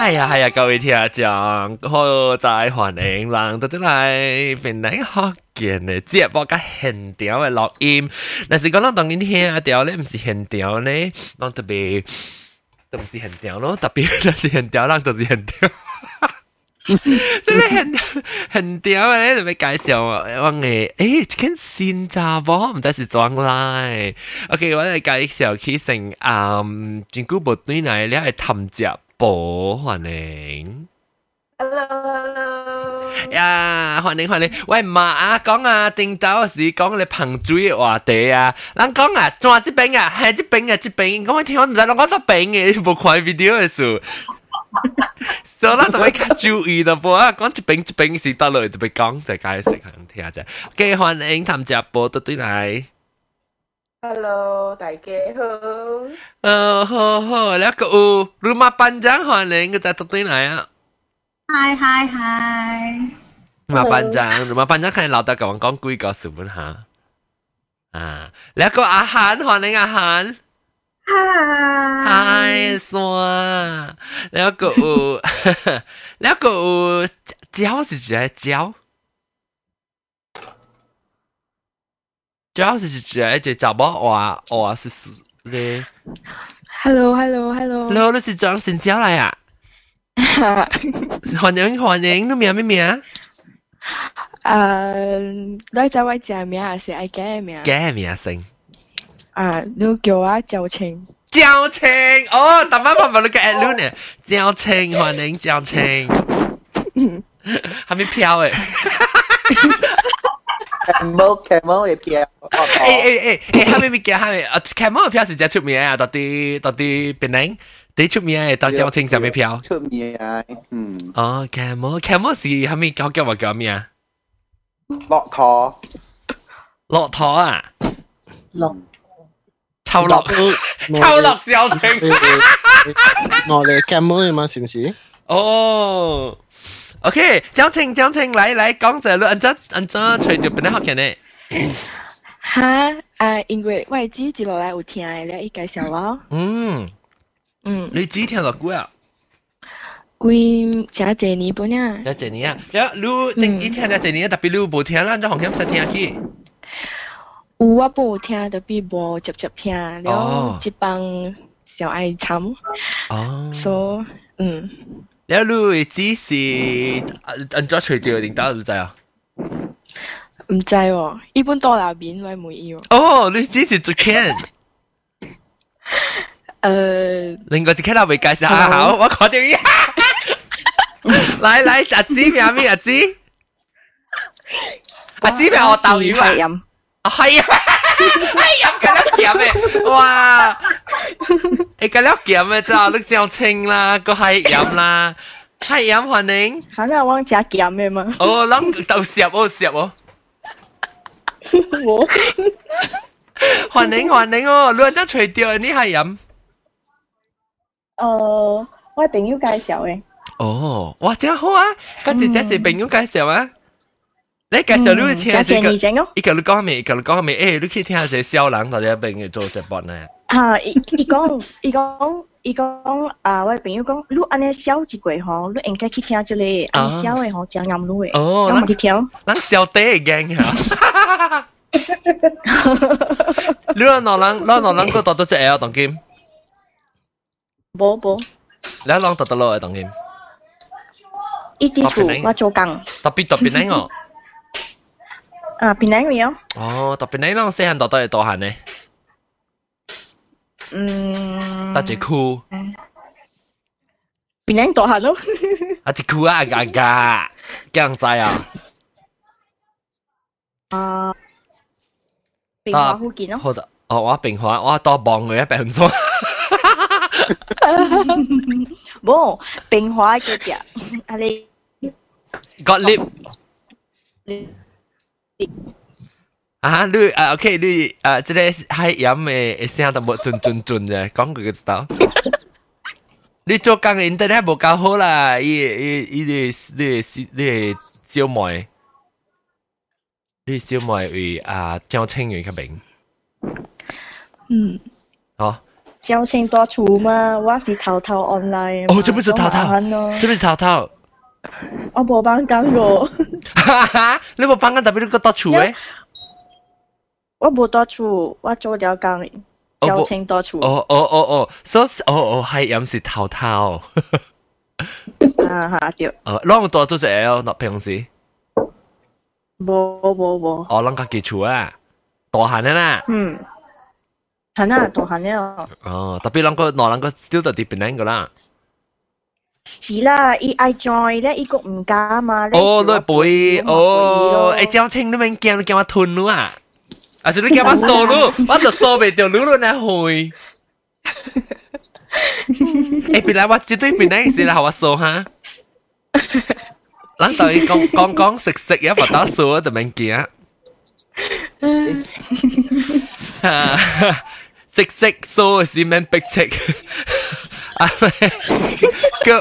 哎呀，系啊，各位听众，好在欢迎人到啲嚟，边嚟学见嘅节目嘅现场嘅录音。但是讲到当然听条咧，唔是现场咧，讲特别，都唔是现场咯，特别那是现场，人就是现场。真系很很屌啊！你特别介绍我嘅，诶，间新加坡唔知是装来。OK，我嚟介绍佢成嗯，真久无对嚟，你系探接。 宝，欢迎。Hello，呀，欢迎欢迎。喂，唔系啊，讲啊，定到时讲你彭水嘅话题啊，人讲啊，仲话这边啊，系这边啊，这边，我听我唔知我讲边嘅，冇看 video 嘅数。所以啦，同你较注意就噃啊，讲一边一边是得落特别讲就解释下听下啫。嘅欢迎探只宝到对嚟。 Hello，大家好。呃，好好，แล้วก็อูrumah panjang 欢迎kita tutup嚟啊。Hi hi hi。rumah panjang rumah panjang 系老豆讲讲几个数本下。啊，แล้วก็อาหาร欢迎อาหาร。Hi。Hi 傻。แล้วก็อูแล้วก็อู椒是指椒。主 要是指一只查某话话是是咧。 Hello Hello Hello。 Hello，你是张新椒嚟啊？欢迎欢迎，你名咩名？诶，你知我只名还是爱假嘅名？假嘅名先。啊，你叫我赵青。赵青，哦，大妈妈问你个 at 呢？赵青，欢迎赵青。系咪飘诶？ camel camel 嘅票，诶诶诶诶，系咪咪叫系咪？啊，camel 嘅票是真出名啊！到底到底边宁？啲出名嘅到赵青就咩票？出名啊，嗯。哦，camel camel 是系咪叫叫乜叫咩啊？骆驼，骆驼啊！骆抽落抽落赵青。我哋 camel 嘛，是唔是？哦。 OK，张青张青，嚟嚟讲就你按照按照随条边啲学嘅呢？吓啊！因为我系指接落来有听嘅咧，伊介绍我。嗯嗯，你只听落几啊？几正一年半啊？有一年啊，有你你听咗一年，特别你冇听啦，就红险实听去。有我冇听，特别冇直接听，了一帮小爱惨。哦。所嗯。 你女只是按咗除掉定打唔制啊？唔制喎，一般多拿面位唔要。哦，你只是做 can。誒，另外只 can 未介紹下口，我講掉嘢。來來，阿子咩咩阿子？阿子咩我豆魚啊？啊係啊！系饮紧一咸嘅，哇！你紧一咸嘅咋？你照清啦，个系饮啦，系饮欢迎。吓！你往食咸嘅嘛？哦，谂豆摄哦摄哦。我欢迎欢迎哦，你真除掉你系饮。诶，我朋友介绍嘅。哦，哇，真好啊！跟住这是朋友介绍啊。 你介绍你听下这个，一个你讲咩？一个你讲咩？诶，你可以听下这小人到底边个做直播呢？啊，伊伊讲，伊讲，伊讲啊！我朋友讲，你安尼笑一过吼，你应该去听这个安尼笑嘅吼，真啱路嘅。哦，咁去听。咱笑底嘅惊吓。你攞攞人，攞攞人个度到只 L 当剑。冇冇。你攞度到落嚟当剑。一啲厝我做工。特别特别靓哦。 啊，槟榔味哦。哦，特别靓啷细汉到到系大汉呢？嗯。搭一裤。槟榔大汉咯。啊，一裤啊，嘎嘎，惊知啊？啊。平华附近咯。好的，哦，我平华，我多望佢一百分钟。冇平华嘅只，啊你。 got lip。 啊，你啊，OK，你啊，即系系饮嘅声都冇尽尽尽嘅，讲佢嘅知道。你做工嘅 internet 冇够好啦，伊伊伊啲你你小妹，你小妹为啊张清源嘅名。嗯。哦， 交情多处嘛，我是偷偷 online 的嘛。哦，这不是淘淘所以麻烦咯，这不是淘淘， 我冇帮讲过，哈哈，你冇帮我特别你个多处诶？我冇多处，我做了工，交情多处。哦哦哦哦，所以哦哦系又唔是淘淘，啊哈，对，哦，啷个多都是 L，那平时，冇冇冇，哦，啷个记住啊？大汉的啦，嗯，系啊，大汉了。哦，特别啷个，啷个 still 到啲边个啦？ 是啦，伊爱 join 咧，伊个唔加嘛。哦，你背哦，诶，张青你咪惊你惊我吞咯啊？啊，是你惊我扫咯，我就扫未掉噜噜呢去。诶，本来我绝对边个是来学我扫哈？咱对讲讲讲食食嘢，不打扫就免惊。食食扫是免逼切。 啊，个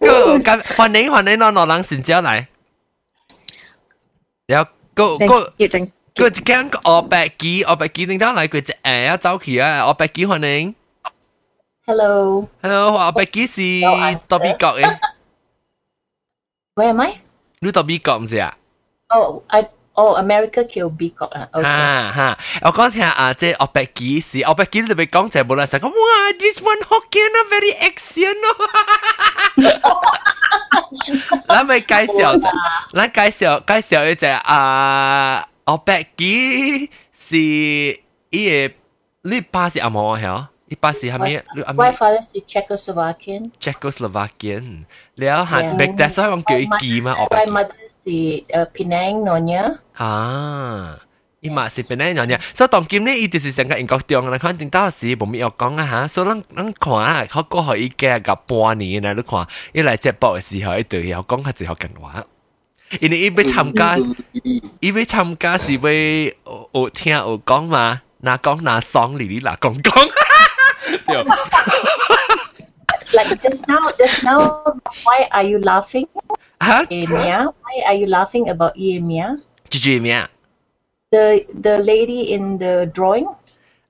个咁欢迎欢迎攞攞人先招来。然后个个决定个一间个白机，我白机点解来佢只诶要走起啊？我白机欢迎 Hello, ，hello，我白机是到美国嘅， where am I? 你到美国唔是啊？ Oh, I 哦，America 叫美國啊，嚇嚇！我講聽啊，即係我白幾時，我白幾時咪講就係冇人成講，哇！This one Hokkien 啊，very action 咯。咱咪介紹，咱介紹介紹一隻啊，我白幾是伊個呢巴是阿毛嚇，伊巴是係咪？My father is Czechoslovakian. Czechoslovakian，然後嚇，白但係所以講叫伊記嘛，我白。是呃平安那年啊。伊嘛是本来樣嘢，所以當今呢，伊就是成個英國中啦，肯定當時冇咩要講啊嚇，所以咱咱看啊，好過去伊嘅個半年啦，你看，伊嚟直播嘅時候，伊就要講下最後講話，因為伊要參加，伊要參加是要有聽有講嘛，嗱講嗱爽哩哩嗱講講，對。Like just now, just now, why are you laughing? 吓， Emia? Why are you laughing about Emia? 住住咩啊？ The the lady in the drawing,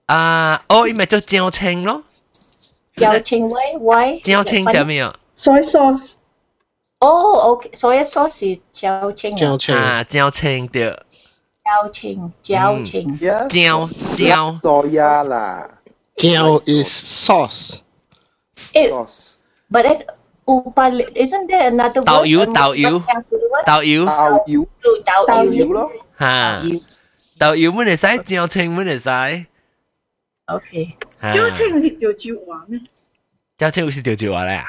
啊，哦，伊咪做招青咯， Jiao Qing. Why? Why? 招 Is that 青 funny? 系咩啊？ soy sauce. Oh, okay. Soya sauce is Jiao Qing. 交情啊，招青对， Jiao Qing. Jiao Mm. Qing. Yes. 招招。 Soya lah. 交 is sauce Eh, Sauce. but that upal isn't there another word? Tao yu, Another tao yu. word yang keluar? 豆油 Tao yếu. Tao Tao yu. yếu lắm. 哈， Yu. 豆油乜嚟使，椒青乜嚟使， Okay. 椒青是条椒话咩？椒青好似条椒话咧，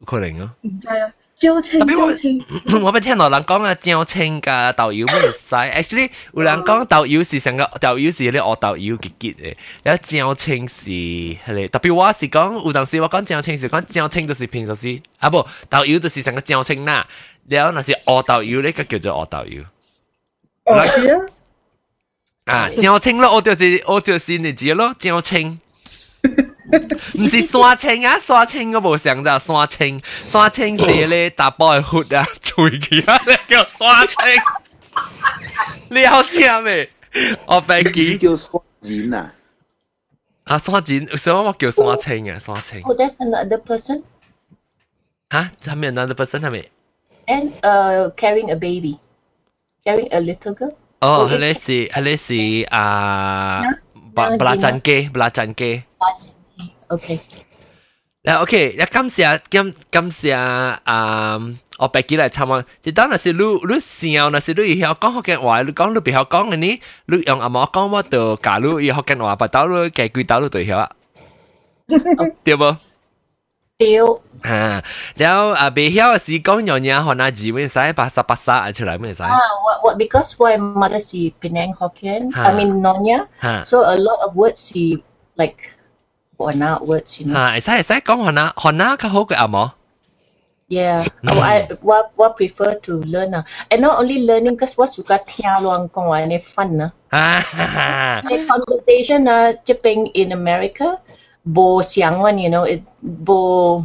有可能哦。唔知啊， 椒青特別我咪聽到人講啊，椒青噶豆油乜嚟使，actually 有人講豆油是成個豆油是啲學豆油結結嘅，然後椒青是係咧，特別我是講有陣時我講椒青是講椒青就是平時是啊不豆油就是成個椒青啦，然後那是我豆油咧，個叫做我豆油。哦是啊，啊，椒青咯，我就是我就是你知咯，椒青。唔是山青啊，山青我冇想到山青，山青是咧打包嘅血啊，嘴佢啊，你叫山青，你好听未？我飞 Cái 机 kêu xoa dín à? 啊，山剪，所以我叫山青啊，山青 Oh, that's another person. 吓，系咪 another person 系咪？ And uh, carrying a baby. Carrying a little girl. 哦，系咧是系咧是啊，布布拉真机，布拉真机。 Okay. 嗱，OK，一感谢感感谢啊，我白记嚟参观。即当那是你你笑，那是你以后讲福建话，你讲你别晓讲嘅呢，你用阿妈讲我就假如以后福建话，不到你几句到你就晓啊，对不？ Still, 啊，然后啊，别晓嘅是讲样嘢，可能字面使巴沙巴沙出嚟咩使？ ah, what, what, because my mother is Penang Hokkien, Ha. I mean Nonya, 吓 so a lot of words she like worn out words, you know. 吓，会使会使讲可能可能较好嘅阿妈。 Yeah, oh, I what what prefer to learn ah. And not only learning, because what suka tia luang kong ah, and fun ah. 啊哈哈 The conversation ah, Japan in America, bo xiang one, you know, it bo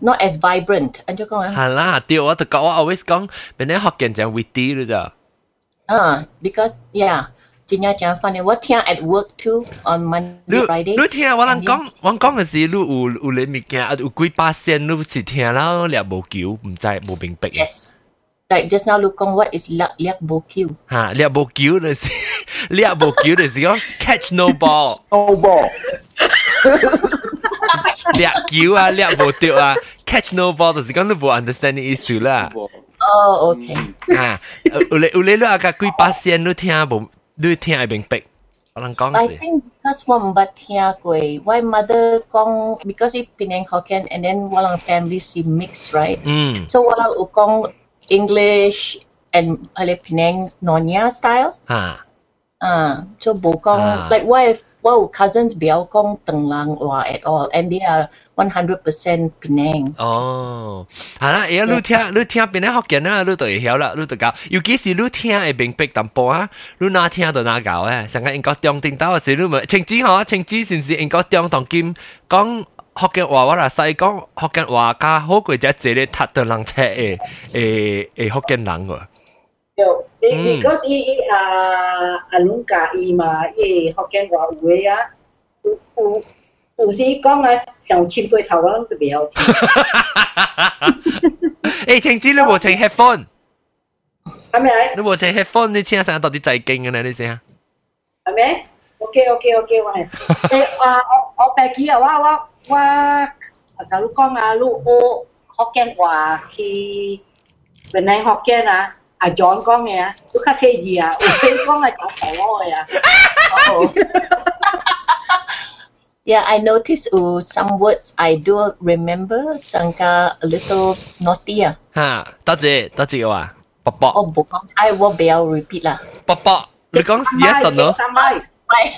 not as vibrant. And you go ah, 系啦，对我就讲我 always 讲，边啲福建就 witty 咯咋。 ah, because yeah, 真正真 funny。我听 at work too on 你 Monday Friday。你听我人讲，我讲嘅是你有有你物件，啊有几巴仙，你是听了掠无球，唔知无明白嘅。 Yes。Like just now 你讲 what is 掠掠无球？吓，掠无球就是掠无球就是讲 catch no ball， No ball，掠球啊，掠无掉啊，catch no ball 就是讲你无 understand 嘅意思啦。哦，OK。啊，有你有你你啊个几巴仙，你听无， 你听会明白。我人讲 I 是， think because 我唔捌听过，我 mother 讲 because 伊 Penang Hokkien and then 我人 family 是 mix right，嗯， so 我人有讲 English and 系咧 Penang Nonya style，吓，啊，so 无讲啊 like 我 有我有 cousins 不要讲邓兰话 at all，and they are one hundred percent Penang。哦，系啦，而家你听你听边啲学嘅啦，你就会晓啦，你就教，尤其是你听会明白淡薄啊，你哪听就哪教诶，成个英国中听到嘅时，你咪青子嗬，青子是唔是英国中同金讲学嘅话，我啦细讲学嘅话加好过只只咧读到人车诶诶诶学嘅人喎。有， 嗯你你嗰時伊啊啊攏教伊嘛，伊福建話有誒啊，有有有時講啊，上千對頭我都袂曉聽，誒，青子你冇請 headphone，係咪嚟？你冇請 headphone，你聽下到底最勁嘅呢？你先。係咪？OK OK OK，我係誒 啊，我我白記啊，我我我啊，講啊，你學福建話去本來福建啊，à John con nè, chú khá phê gì à ủa phê con là chả phải rồi à ờ. Yeah, I notice uh, some words I do remember sangka a little naughty. À. Ha, that's it. That's it. Wa. Pop pop. Oh, bukan. I will be I'll repeat lah. Pop pop. Because yes or no? Sampai. 喂，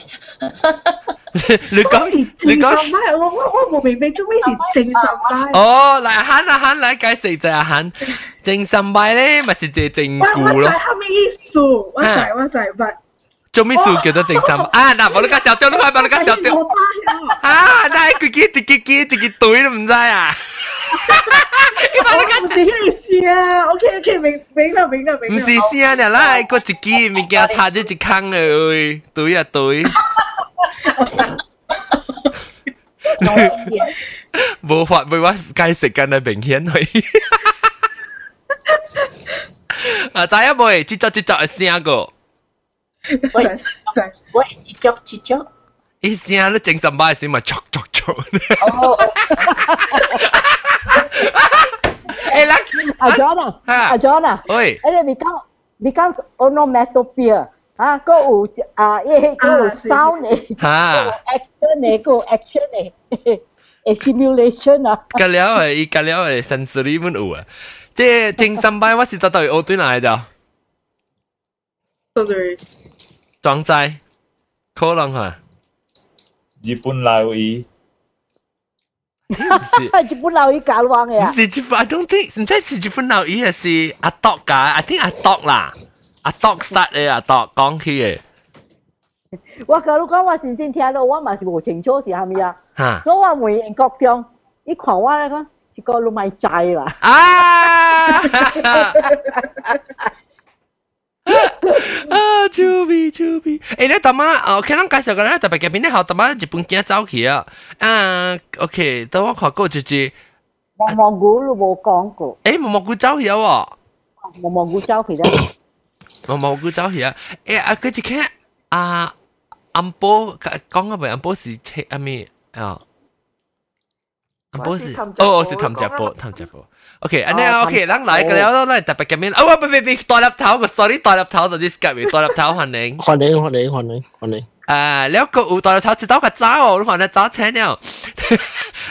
你讲你讲。麦，我我我冇明白做咩是正十麦。哦，嚟阿涵阿涵嚟解释就系阿涵，正神拜咧咪是只正我我固咯知，后面意思，我知我知，但做咩事叫做正神？啊，嗱，我你家小雕，你快把你家小雕，我巴了。啊，嗱，佢几自己几自己对都唔知啊，我 唔是意思啊，OK OK，明明啦明啦明唔啦。是先啊，啦，个自己物件插咗一坑嚟，对啊对，冇法冇法解释紧系明显去。啊，再一妹，节奏节奏系声个。喂，喂，接触接触。 一声你正神拜时咪捉捉捉。哦，诶啦，阿 John 啊，啊阿 John 啊，喂，诶你 become become onomatopoeia 啊，嗰有啊，诶嗰有啊是 sound 嚟，嗰吓有。action 嚟，嗰有 action 嚟，诶 simulation 啊，隔了诶，伊隔了诶，sensory 满有啊。即系正神拜，我是得到学对嚟就对对，装载，可能吓， 日本捞伊，唔是。日本佬已教弯嘅啊唔，是日本，I don't think，唔知是日本闹伊系是阿 dog 㗎，I think 阿 dog 啦，阿 dog start 嘅阿 dog 讲起嘅，我甲你讲，我先先听到，我嘛是无清楚是虾米啊，吓所以我问英国中，伊看我咧讲，是个老麦仔啦，啊！ 啊，救命救命！诶，你大妈，哦，可能介绍个咧特别嘅片咧，后大妈日本镜走起啊！啊，OK，等我看过就是，毛毛菇都冇讲过，诶，毛毛菇走起啊喎！毛毛菇走其实，毛毛菇走起啊！诶啊，佢一看啊，安波讲啊，唔系安波是切啊咩啊？安波是哦， โอเคอันนี้โอเคลังไหลกันแล้วแล้วแต่ไปกันไม่เอาไปไปไปตอนรับเท้าก็ sorry ตอนรับเท้าตอนที่สกัดอยู่ตอนรับเท้าหันเองหันเองหันเองหันเองหันเองอ่าแล้วก็อูตอนรับเท้าจะต้องกับเจ้าหรือหันเจ้าใช่เนี่ย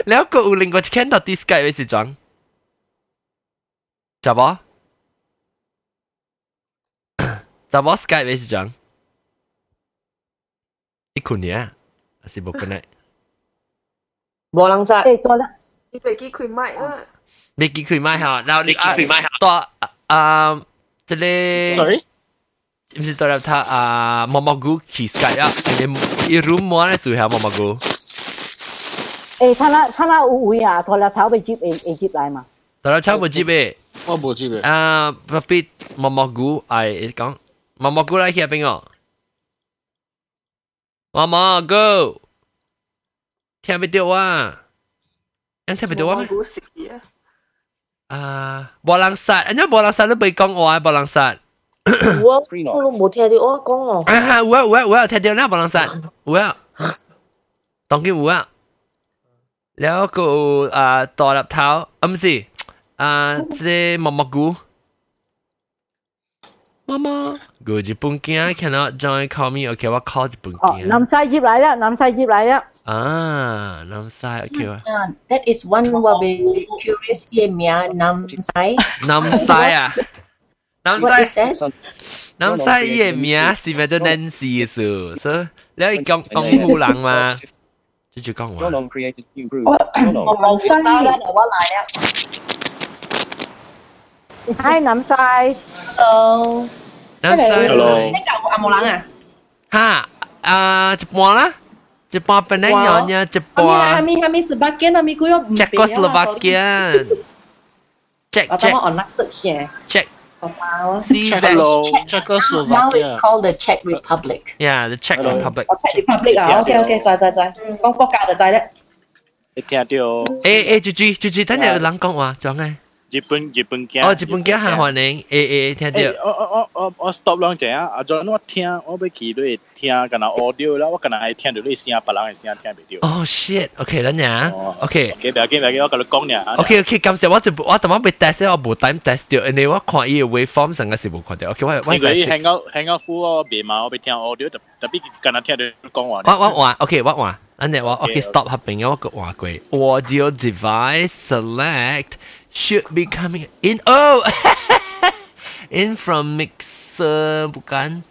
แล้วก็อูลิงก็แค่ตอนที่สกัดไปสิจังจับบ่จับบ่สกัดไปสิจังอีกคนเนี้ยสิบุกไปไหนบอลังซาเอ้ตัวละอีตัวกี้คุยไม่อ่ะ 你見佢咪嚇，然後你啊，多啊，即係，sorry，唔是多入他啊，毛毛菇 kiss 㗎呀，你一 room 冇咧屬於毛毛菇。誒，他那他那有位啊，多入頭被接誒誒接來嘛。多入頭被接誒，我冇接誒。啊，不必毛毛菇，係講毛毛菇嚟喺邊哦。毛毛菇，聽唔到啊？聽唔到啊？咩？古时啊，啊，无人杀，因为无人杀都未讲话，无人杀。我我冇听到我讲哦。啊哈，有啊有啊有啊，听到啦，无人杀，有啊，当然有啊。แล้วก็อ่าต่อรับเท้าอ่ะไม่สิอ่า即系毛毛菇。 妈妈，个日本镜 cannot join call me，OK，我 call 日本哦，镜。南西接嚟啦，南西接嚟啦。啊，南西 OK 啊， Ah, that is one what we curious ye mia nam sai. 南西啊，南 What 西 is。that? 南西伊嘅名是咪做 Nancy 嘅数？所以你可以讲讲湖人嘛？就就讲话。 Jonon created new group. 我 Jonon. 我冇西，我来啊。 Hi Nam ờ. Sai. Hello. Nam Sai. Hello. anh cậu à một lần à? Ha, à, chụp mua lá. Chụp mua bên này nhỏ nha, chụp ờ, mua. Hami Hami Slovakian, Hami cũng có. check ờ, Czech, Czech. check online search nhé. Czech. Hello. Czechoslovakia. Now it's called the Czech Republic. Yeah, the Czech Republic. Oh, Czech Republic à, ok ok, rồi rồi rồi. Con quốc gia là rồi đấy. Thì theo điều. Ê ê, chú chú chú chú, thế này lắng con hòa, chọn ngay. 日本日本镜？哦，日本嘅行欢迎，诶诶，听诶，到。我我我我我 stop 两只啊！阿 John，我听我要去你听，干那 audio 啦，我干那系听到你声，别人嘅声听唔到。哦 shit，OK，等阵，OK。 OK，唔要紧唔要紧，我跟你讲呢。 OK OK，感谢我就我头晚被 test 我冇 time test 掉，因为我看伊嘅 waveform 成个是冇看到。OK，我我因为香港香港副我别嘛，我别听 audio，特特别干那听到你讲话。我我话 OK，我话，安尼我 OK stop 合并我个话过，audio device select should be coming in oh in from mixer bukan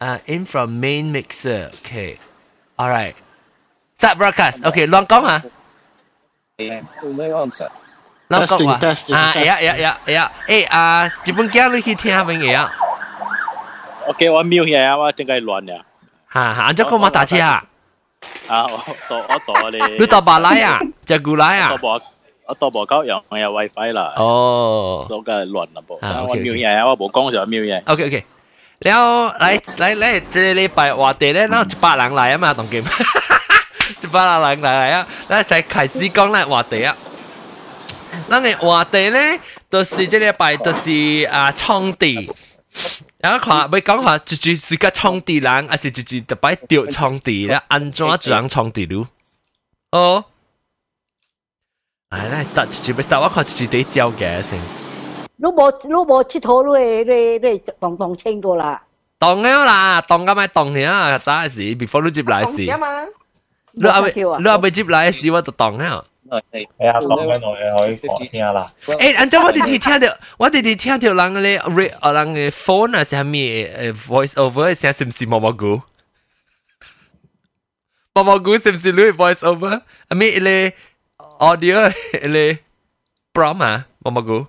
uh in from main mixer OK alright start broadcast OK 乱讲啊。 No answer。乱讲 Testing, 话 testing, 啊， testing. 呀呀呀呀，诶啊，日本镜你去听下边嘢啊， OK，我瞄嘢啊，我正计乱呀。吓吓，按咗个马打车啊，啊，我到我到你。你到巴拉啊，只古拉啊 我多部交用我有 WiFi 啦。哦，所以亂啦部，我瞄嘢，我冇講就瞄嘢。OK OK，然後嚟嚟嚟，這禮拜話題咧，嗱一百人嚟啊嘛，同佢一百人嚟嚟啊，嗱就開始講咧話題啊。咱嘅話題咧，就是這禮拜就是啊創地。然後看，咪講話，就就是個創地人，還是就就特別掉創地咧，安裝一樣創地路。哦。嚟嚟 start 就要 start，我看就是得教嘅先。你冇你冇佚佗你你你动动清咗啦。当了啦，当咁咪当了，早嘅事，before 你接来时，而家嘛，你后尾你后尾接来时我就当了。系啊，讲紧我嘅可以讲听下啦。诶，按照我哋哋听到，我哋哋听到人嘅 re 啊人嘅 phone 啊，系咩诶 voice over 嘅声，是唔是毛毛菇？毛毛菇是唔是你 voice over？啊咩咧 audio 咧 prom 啊，毛毛菇。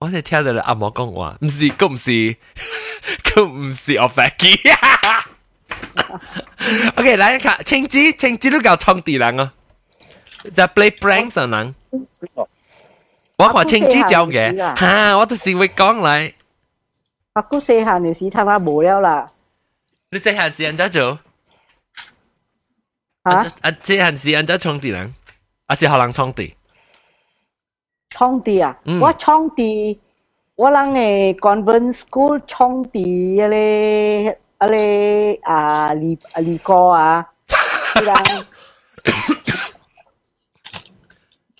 我哋听到你阿毛讲话，唔是，佢唔是，佢唔是我 Becky。OK，嚟看青子，青子都够创地人啊，就 play prank 上人。我话青子教嘅，吓，我都是会讲嚟。阿姑四下条屎探下无了啦。你这闲时人怎做？ 吓？啊，这闲时人怎创地人？啊，是学人创地。创地啊！嗯我创地，我人诶 convent school 创地啊咧啊咧啊李啊李哥啊，人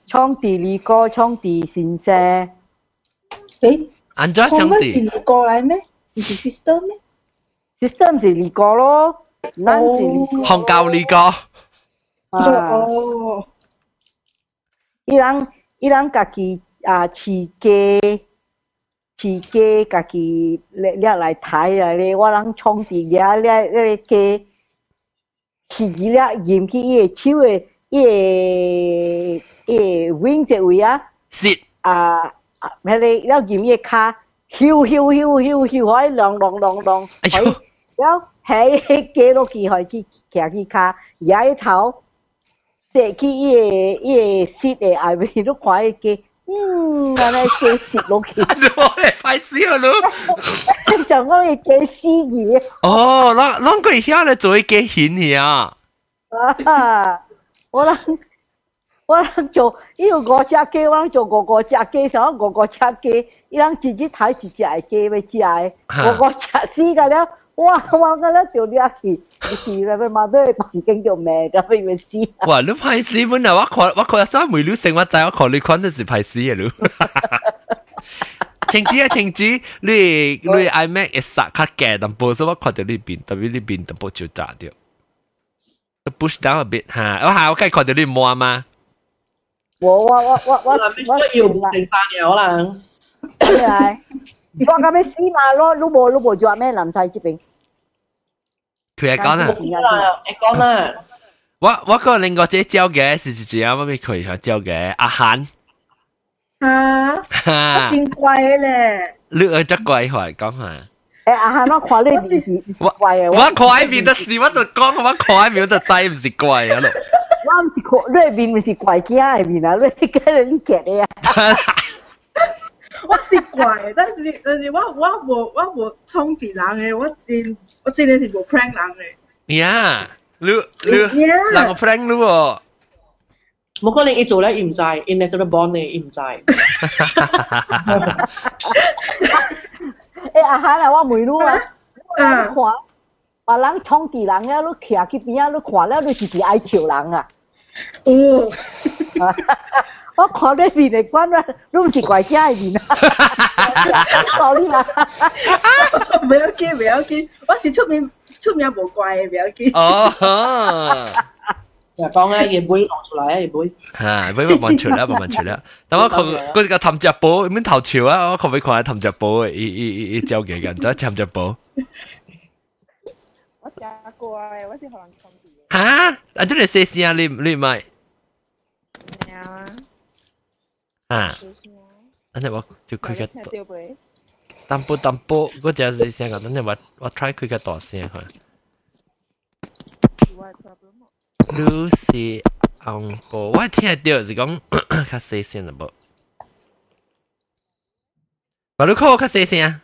创地李哥创地先生，诶，安怎创是地？你过来咩？唔是 sister 咩？ system 是李哥咯，咱是李哥。烘教呢个。 哦，伊人伊人家己啊，饲鸡，饲鸡家己掠掠来抬来咧，我人创伫遐掠掠个鸡，饲起了入起伊诶手诶，伊诶伊诶 w 一位啊，是啊啊，遐咧掠入伊诶骹，咻咻咻咻咻，海浪浪浪浪，哎呦，了，系鸡落去，海去骑去骹，遐一头。坐去伊个伊个室的后面，都看伊个，嗯，安尼先食落去。啊，怎么嘞？死了咯！想讲伊个死鱼。哦，那那个晓咧做一个行去啊！啊，我人我人做，因为五只鸡，我人做五五只鸡，想五五只鸡，伊人自己抬一只鸡要食的，五五只死个了。哇！我个咧就掠去，是啦，佢嘛都系环境就咩嘅，不如死。哇！你歹死本啊！我看我看三梅女性，我知我看你款都是歹死嘅咯。情子啊，情子，你你 iMac 一杀卡嘅，但播所我看到呢边，特别呢边淡薄就炸掉。push down a bit 吓，我系我梗系看到你摸嘛。我我我我我我要唔定晒嘅可能。系。 我咁样死嘛咯，老婆老婆做咩南西这边？佢系讲啊，系讲啦。我我个另外只招嘅是是只啊，我俾佢想招嘅阿涵。啊，我真怪咧。你而只怪话讲下。诶，阿涵我看你面是怪嘅。我看喺面的事，我就讲我看喺面我就知唔是怪啊咯。我唔是看你面唔是怪惊嘅面啊，你跟你夹嘅啊。 我是怪，但是但是我我无我无冲敌人诶，我真我真係是无 prank 人诶。呀，你你人个 prank 你喎。冇可能伊做咧，伊唔知，inevitable born 嘅，伊唔知。誒，阿涵啊，我問你啊，啊，看，別人衝敵人啊，你徛去边啊，你看了你是是爱笑人啊。哦。我看你面嚟关啦，你唔是怪惊嘅面啊！sorry 啦，唔要紧，唔要紧，我是出面出面无怪嘅，唔要紧。哦。就讲咧，嘢杯攞出嚟啊，嘢杯。吓，杯慢慢出啦，慢慢出啦。但我佢嗰个氹只宝，点头潮啊？我可唔可以看下氹只宝？一一一一交嘅人，再氹只宝。我食过啊，我是可能冲啲。吓！啊，真系细声啊！你你咪。有啊。 啊，等阵我就开个淡薄淡薄，嗰只系声个，等阵我我 try 开个大声吓。Lucy 红波，我听到是讲较细声啦噃。把你 call 较细声。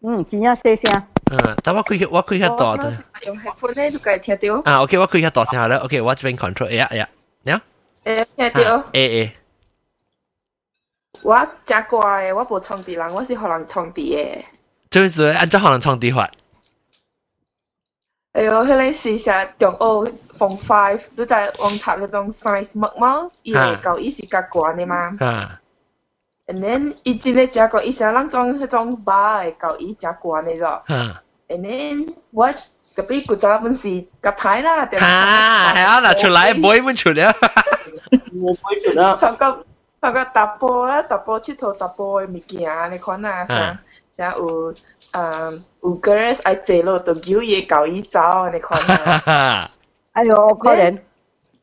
嗯，真正细声。啊，但我开我开较大的。用 headphone 咧，你可以听到。啊，OK，我开较大声好啦。OK，我这边 control，哎呀哎呀， 诶、欸，听到。诶、诶、欸欸，我真乖，我无创地人，我是互人创地诶。就是按照互人创地法。哎哟，迄个是下中学 Form Five，在网读迄种 Science 物吗？伊会教伊是甲管的吗？啊。And then 伊真咧食过，伊写咱种迄种 bar 会伊食管的咯。啊。And then what？隔壁古早本是夹牌啦，对啊，系啊，嗱出嚟妹本出嚟，我妹出啦。上个上个搭波啦，搭波佚佗搭波嘅物件，你看啊，像像有诶有 girls 爱坐落度叫嘢教伊走，你看啊。哎呦，可怜。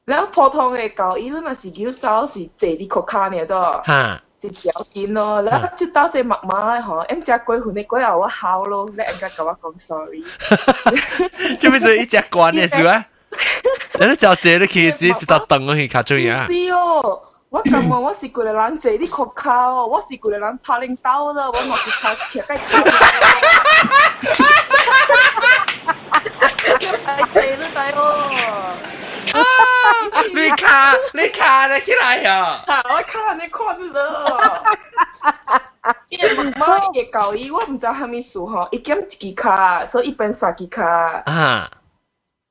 然后普通嘅教伊，若是叫走是坐啲壳卡呢咗。吓。 一条件咯，然即到这默默咧嗬，em 只鬼魂你鬼后我考咯，你应该甲我讲 sorry。做咩事一只关嘅事啊？你就借你其实一道凳我去卡住呀。是哦，我感觉我是个人坐啲壳卡哦，我是个人拍领刀啦，我冇是拍骑鸡刀。系坐都抵哦。 你卡你卡你起来呀！我卡你看咗。因为妈妈嘅教伊，我唔知系咪数嗬，一减一支卡，所以一边三支卡。啊。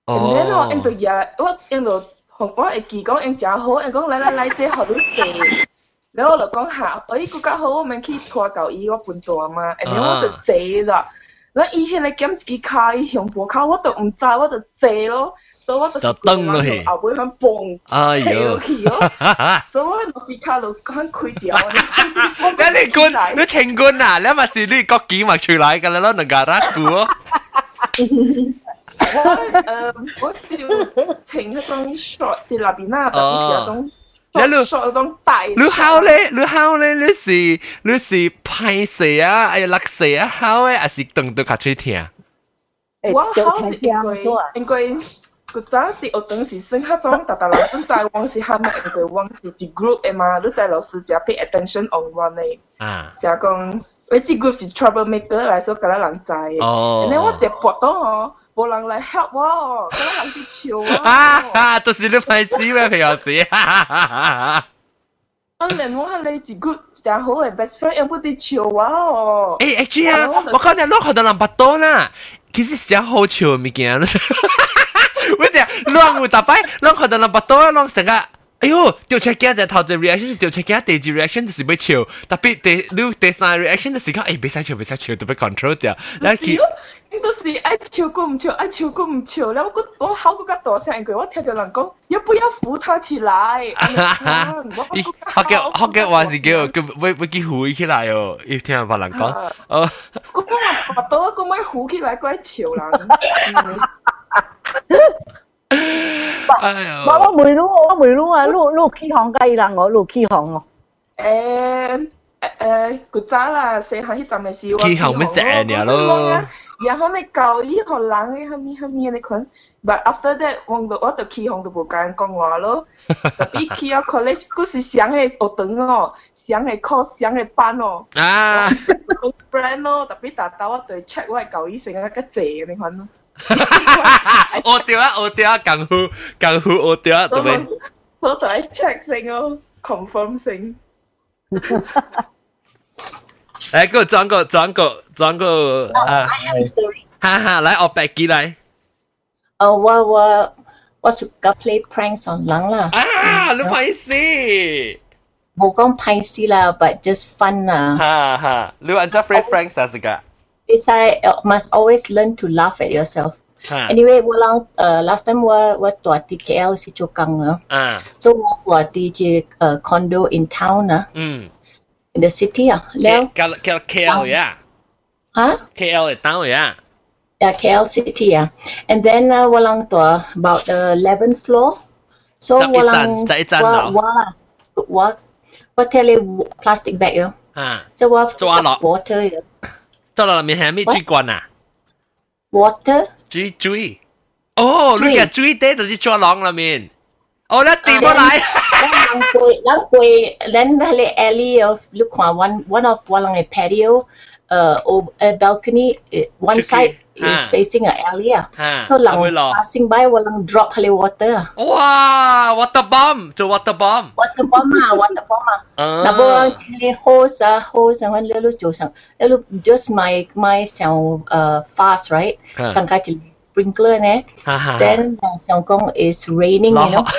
哦。然后因到日，我因到同我会记讲因真好，因讲来来来，这学你坐。然后我就讲下，我依个较好，我咪去拖教伊，我半大嘛，然后我就坐咗。然后伊迄个减一支卡，伊上坡卡，我就唔知，我就坐咯。 所以我就登落去，后尾响蹦，哎呦，所以我落地卡度响开掉。你你官，你清官啊？你咪是你国几咪出来㗎啦？咯，能够得估。我诶，我笑情嗰种 short 啲那边啦，特别系嗰种 short 嗰种大。你好咧，你好咧，你是你是拍摄啊？哎呀，落摄啊，好诶，还是等到卡吹听？我好是因为因为。 古早啲学堂是算迄种，逐逐人都知往是喊咩，佢往是一 group 嘅嘛，你知老师就 pay attention on one 嘅，啊，就讲你这 group 是 troublemaker 来说，嗰啲人知嘅。哦然后我一搏到哦，冇人来 help 我，嗰啲人啲笑我。啊哈，就是你拍死咩皮老师？哈哈哈哈我连我系你一 group 真好嘅 best friend，又不啲笑我哦。诶 H 啊，我讲你攞学到人八多啦， 其实是好笑嘅物件。我只攞有大摆，攞学到人八多，攞成个。哎呦，调出嘅就头只 reaction 是调出嘅，第二 reaction 就是要笑，特别第你第三 reaction 就是讲，诶，别使笑，别使笑，特别 control 掉，然后佢。 应该是爱笑过唔笑，爱笑过唔笑。然后我我考嗰间大声句，我听到人讲，要不要扶他起来？咦，学嘅学嘅话是叫叫会会叫扶起来哦，要听人别人讲。哦，我讲话拔到，我咪扶起来，怪潮人。哎呀，我我梅鲁我梅鲁啊，鲁鲁起行鸡啦，我鲁起行哦。诶 诶，古早啦，细汉迄阵嘅时，起行咩正呀咯？然后你教伊学人嘅，后面后面你看，but after that，我就我就起行就无甲人讲话咯。特别去啊 college，嗰时上嘅学堂哦，上嘅 course，上嘅班哦。啊好 friend 咯，特别达到我对 check 我系教伊成一个谢你看咯。我掉啊，我掉啊，更好更好，我掉啊，对咪？我就系 check 性咯，confirm 性。嚟，個轉個轉個轉個啊！哈哈，来我白機嚟。誒，我我我สุก play pranks on 人啦。啊，你拍戏。冇講歹事啦，but just fun 啦。哈哈，你玩咗 play pranks 啊？是個？It's I must always learn to laugh at yourself. anyway 我啷呃 ờ, last time 我我住伫 KL 是做工啊，啊，所以我住伫只呃 condo in town 啊，嗯，in the city à? 啊，了，KL KL KL 呀，啊，KL 的 town Yeah, KL à, City, yeah. And then ờ, uh, walang to about the uh, 11th floor. So walang wa wa wa wa tele plastic bag yo. Ha. So wa 抓了 water yo. 抓了，你还没去管呐？Water. 水水。哦，你嘅水底就是做浪里面。哦，你掂过嚟。 lang koi lang koi then hale alley of look one one of walang a patio uh o- a balcony uh, one Tricky. side is facing an alley ah. So long passing by walang drop hali ah. water. Wow, water bomb. To water bomb. Water bomb ah, water bomb ah. Na bo ang hali hose ah, hose ah, ang lelu jo sang. Ah. Lelu just my my sang uh fast right. Sang ka sprinkler ne. Then uh, sang kong is raining you know.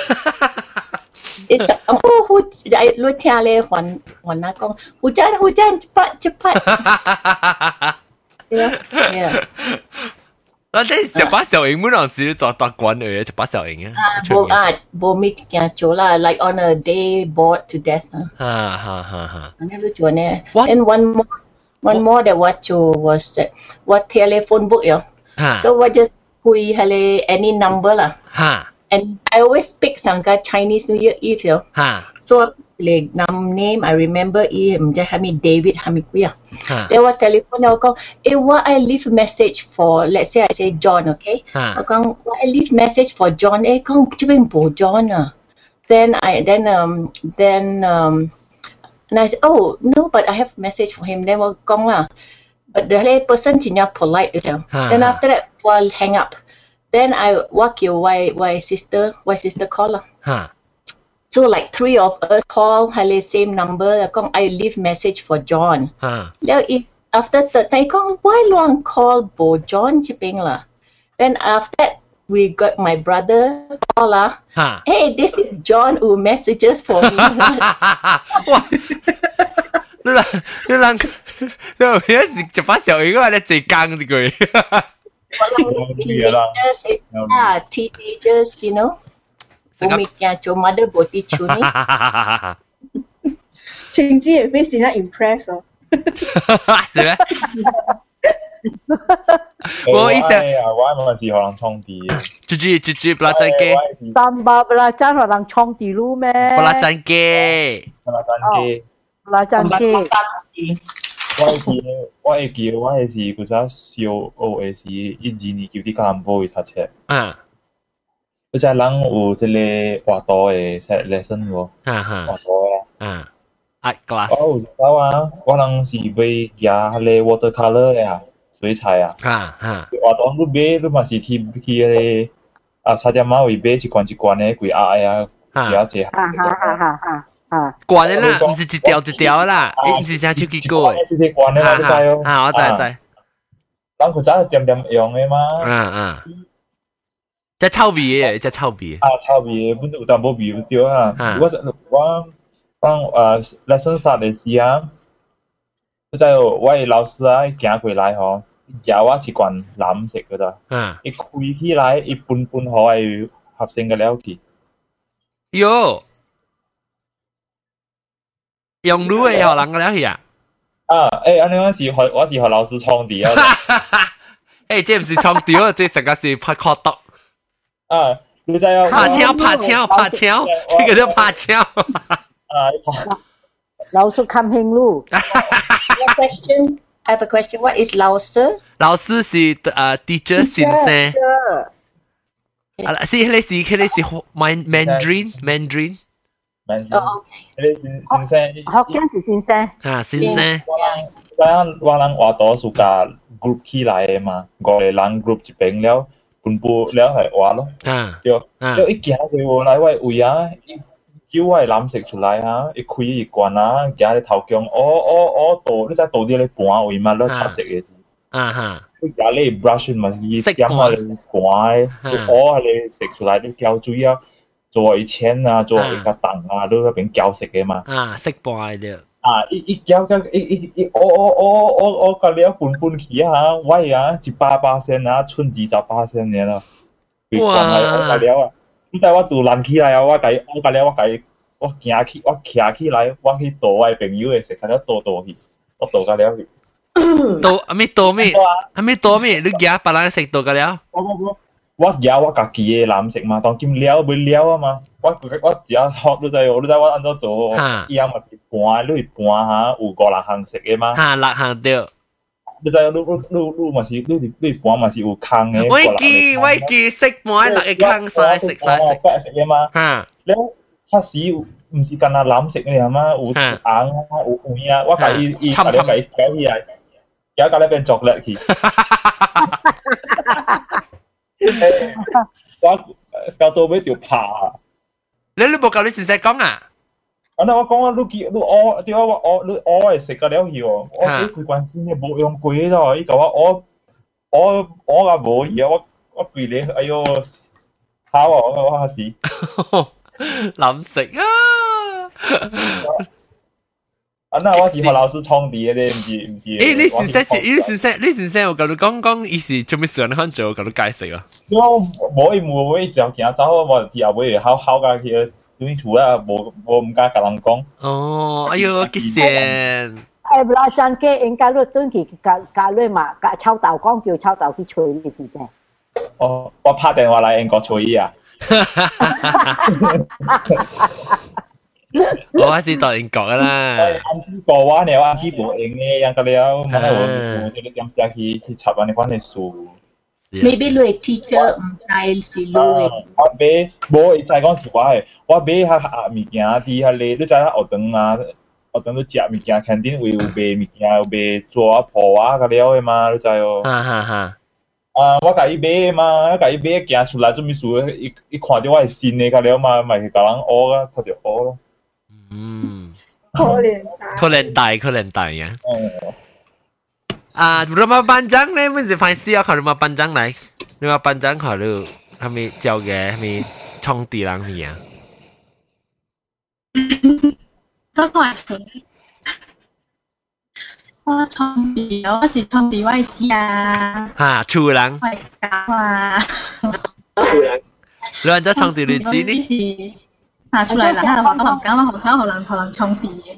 It's uh, oh hu ai lu tia le huan huan na kong hujan hujan cepat cepat. Yeah, yeah. 那你十把小型本来是做大馆嘅，十把小型啊。啊，无啊，无咪惊做啦，like on a day bored to death 啊。哈哈哈哈。 Ano lucu ne? And one more, one more that what to was that what telephone book yo. 哈 So what just hui hale any number lah. 哈 And I always pick sangka Chinese New Year Eve yo. 哈 So le nam name I remember i mja hami David hami kuya. 哈 Then what telephone ako kong, eh what I leave message for let's say I say John okay. Ha. Ako kong what I leave message for John eh kong chibing bo John ah. Then I then um then um and I said, oh, no, but I have message for him. Then we'll go lah. But the person is not polite. You know. Ha. Then after that, we'll hang up. Then I walk you why why sister why sister call lah. 哈 So like three of us call hale same number. Kong I leave message for John. 哈 Now if after third time kong why long call bo John chiping lah. Then after that we got my brother call lah. 哈。 Hey, this is John who messages for me. 你人你人，你有一时十把小型啊，你自更一句。 teenagers, yeah, teenagers, you know. Umi kaya cho mother boti chuni. 晴子也非常之 impress 哦。是咩？我意思啊，我咪是可能充啲。猪猪猪猪，不拉真机，三百啦，真系能创地路咩？不拉真机。系咪真机？啦真机。我会记，我会记，我系是嗰阵小学嘅时，一二年叫啲干部去读册。啊。 我家人有这个画图的，在来生活。画图啊，啊啊！我有知道啊，我人是买加类 water color 呀，水彩啊。啊啊！画图都买，都嘛是去去 K 嘞，啊，差点嘛会买一罐一罐的贵啊呀，啊只？啊哈啊哈啊哈啊！贵的啦，唔是一条一条啦，唔是才出去过。这些贵的我知哦，啊我知知。当初只系点点用的嘛。啊啊。即系臭味嘅，即系臭味。啊，臭味嘅，本有淡薄味对啊。我我。当诶 lesson start 嘅时啊，即系我嘅老师啊，行过来嗬，夹我一罐蓝色嘅咋，一开起来一半半可系合成嘅了去。哟，用卤嘅学人嘅了去啊！啊，诶，安尼我是学我是学老师创啲啊。诶，这唔是创啲啊，这成个是拍确读。 啊，你知 啊？拍槍拍槍拍槍，呢個叫拍槍。老師看輕路。question. I have a question. What is 老師？老師是誒 teacher 先生。啊，是迄個是迄個是 Mandarin Mandarin。哦，OK。迄個先先生。學經是先生。啊，先生。咱我人話多數架 group 起來嘅嘛，五個人 group 一邊了，分布了係話咯。啊。對。就一行佢喎，來位位啊！叫我藍色出來哈，一開一關啊，行咧頭強，我我我倒，你知倒啲咧盤位嘛，攞茶色嘅。啊哈。你行咧 brush 嘛，伊點啊咧盤，我咧食出來啲膠水啊，做一千啊，做一個檔啊，都嗰邊膠色嘅嘛。啊，色盤嘅。啊！一、一、叫叫一、一、一，我、我、我、我、我，我加了半半天啊！我也一八八千啊，春节才八千年了。哇！你知我拄冷起来啊？我加我加了，我加我行起，我骑起来，我去岛外朋友的食堂了，躲躲去，我躲加了去。躲还没躲没，还没躲没，你加把蓝色躲加了。不不不，我加我加起的蓝色嘛，当紧撩袂撩啊嘛。我我只要，你知唔？你知我按照做，依家咪搬，你搬哈有个人行食嘅嘛？哈，六行对。你知？你你你咪是，你你搬咪是有坑嘅，个人嚟。危食满落个坑晒，食晒食。吓，你开始唔是咁阿谂食嘅咩？有红啊，有黄啊，我介意，介意介意啊，介介你边做落去。我教多就怕。你都冇教你成日讲啊！啊，那我讲啊，你几你我对啊，我我你我系食个了去哦，我几关心你，冇用鬼咯，你讲我我我我啊冇嘢，我我俾你，哎呦，好啊，我我下死，难食啊。啊，那我是學老師創啲嘅啫，唔是唔是。誒，你先生是，你先生，你先生，我同你講講，伊是做咩事？你肯做，我同你解釋啊。我冇一冇冇一隻行走，我之後會考考家去。對厝啊，無無唔敢甲人講。哦，哎呦，幾先！誒，不拉山嘅應該都準期甲甲你嘛，甲臭豆講叫臭豆去催你嘅事啫。哦，我拍電話嚟英國吹啊！我還是到英國噶啦。個話你話基本英嘅，樣個了，咪我我哋點先去去插安尼款嘅書。Maybe 你係 teacher 唔係是你。我買無就係講是我嘅，我買下下物件啲下咧，你知影學堂啊，學堂都食物件，肯定會有賣物件，有賣紙啊、鋪啊嗰了嘅嘛，你知哦。哈哈哈。啊，我甲伊買嘛，我甲伊買行出來做咩事？伊伊看到我係新嘅嗰了嘛，咪去甲人學啊，佢就學咯。嗯。可怜可怜大，可怜大呀。啊，rumah panjang 呢，មិន是 fancy 要考 rumah panjang 嚟，rumah panjang 考虑系咪教嘅系咪冲地人咪啊？这个系我冲地，我是冲地位置啊。吓，厝人。系搞啊！你话咗冲 地你知呢？啊，出来啦！我我唔敢，我唔敢，可能可能冲地嘅。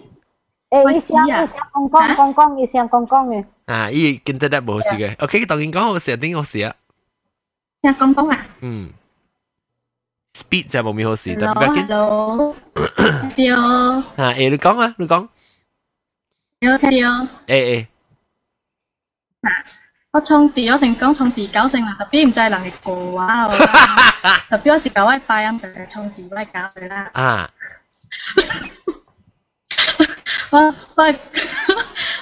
诶，一声一声讲讲讲讲，一声讲讲嘅。啊，伊 internet 冇事嘅，OK，当然讲好事，点好事啊？声讲讲啊。嗯，speed 就冇咩好事，但系毕竟。 Hello。Hello。啊，诶，你讲啊，你讲。 Hello，Hello。诶诶。 我充电，我成讲充电九成啦，特别唔知人哋过啊，特别我是搞 WiFi 咁就充电我搞佢啦。啊，我我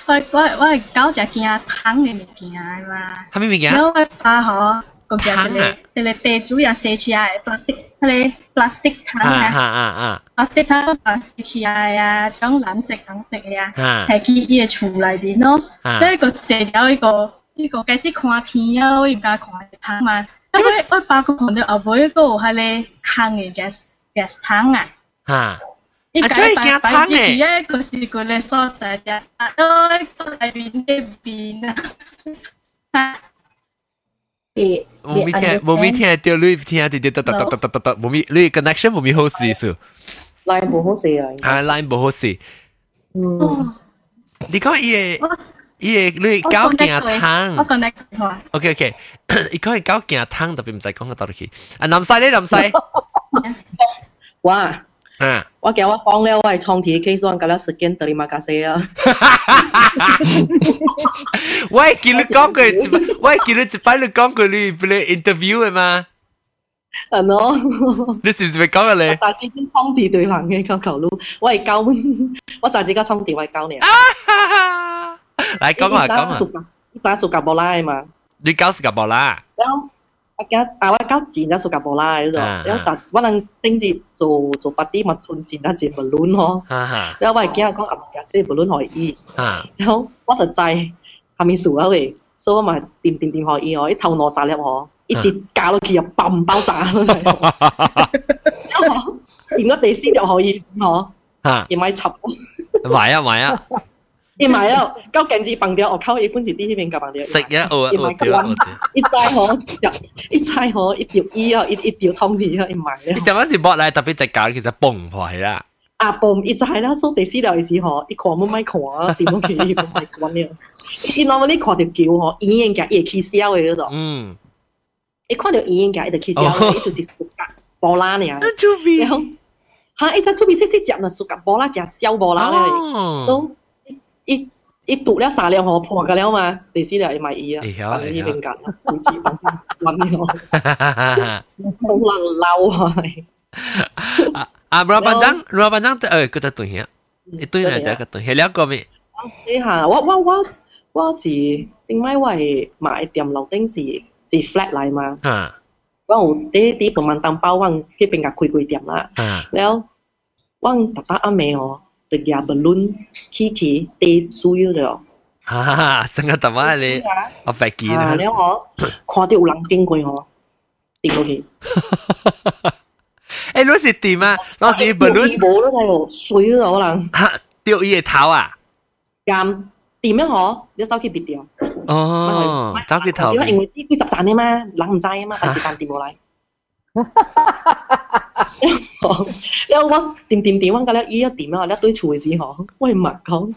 我我我系搞只件糖嘅物件嘛。系咩物件？然后我把嗬个只一个一个地主人写起来 plastic，嗰个 plastic 糖啊啊啊啊，plastic 糖写起来啊，将蓝色红色嘅啊，啊系佢伊嘅厝内边咯。啊呢个借咗一个 呢个计是看天啊，我而家看糖嘛。因为我爸佢看到后尾一个系咧行嘅 gas gas 糖啊。吓！依啊真系惊摆糖之前嘅，一个是佢哋所在嘅，啊，都都系边嘅边啊。你冇咪听，冇咪听到你听到啲得得得得得得，冇咪你 connection 冇咪好事数，拉冇好事啊。啊 line 冇好事。嗯，你讲伊个 伊个你搞件我汤讲你佢，OK OK，伊讲系搞件汤，特别唔使讲到到去。啊，南西咧，南西，哇！啊，我叫我讲咧，我系创题 case 我隔咗时间对马加西啊。我系见你讲过一摆，我系见你一摆你讲过你你 interview 嘅嘛？系咯。你是唔是咪讲嘅咧？但系先创题对行嘅求求路，我系教，我就自己创题我系教你 啊。嚟講啊講啊，打數夾波拉嘛。你搞是夾波啦？然後我家啊，我教錢咗數夾波拉嗰度，啊然后就我能頂住做做八啲物存錢啊，錢物亂咯。然後我係驚講啊，即係物亂可以。哈，然後我就在下面數啊喂，所以我咪掂掂掂可以哦，一頭攞晒粒我，一節架落去又砰爆炸，然後掂個地先就可以哦，哈，亦咪插，買啊買啊，一买了，搞干净绑掉，我靠，一棍子第一名搞绑掉。食呀，我我我，一猜好，一猜好，一丢一哦，一一丢充进去一买了。你么讲是博来特别值搞，其实崩坏啦。啊崩！一猜啦，说第四条时候，一看冇买看，点样去？冇买看了。一 normally 看到叫吼，医院家也取消的那种。嗯。一看到医院家，一就取消，就是暑假波拉呢。那就比。哈，一只出边细细讲呢，暑假波拉讲小波拉嘞，都。一一讀咧三兩行破嘅了嘛，第四條咪伊啊，反正伊靈感，唔知揾我，冇人嬲啊！啊，羅班長，羅班長，誒，佢得對嘢，一對人就一個對，係兩個咩？你下，我我我我是點解為買店樓頂是是 flat 嚟嘛？啊，我有啲啲半萬擔包，我去邊個開開店啦，然後我特登阿妹哦。de Gabelun Kitty te zuyu de. 哈，成個大媽你阿肥健啊！你我看到有人經過我，跌過去。誒，嗰時點啊？嗰時 balloon 冇咯，睇我水咯可能。嚇！掉伊個頭啊！咁點樣我？你走去別掉。哦，走去頭。因為因為呢幾集賺啊嘛，人唔知啊嘛，第二集掉過嚟。因為我點點點，我覺得依一点啊，一堆廚師嗬，喂唔係講，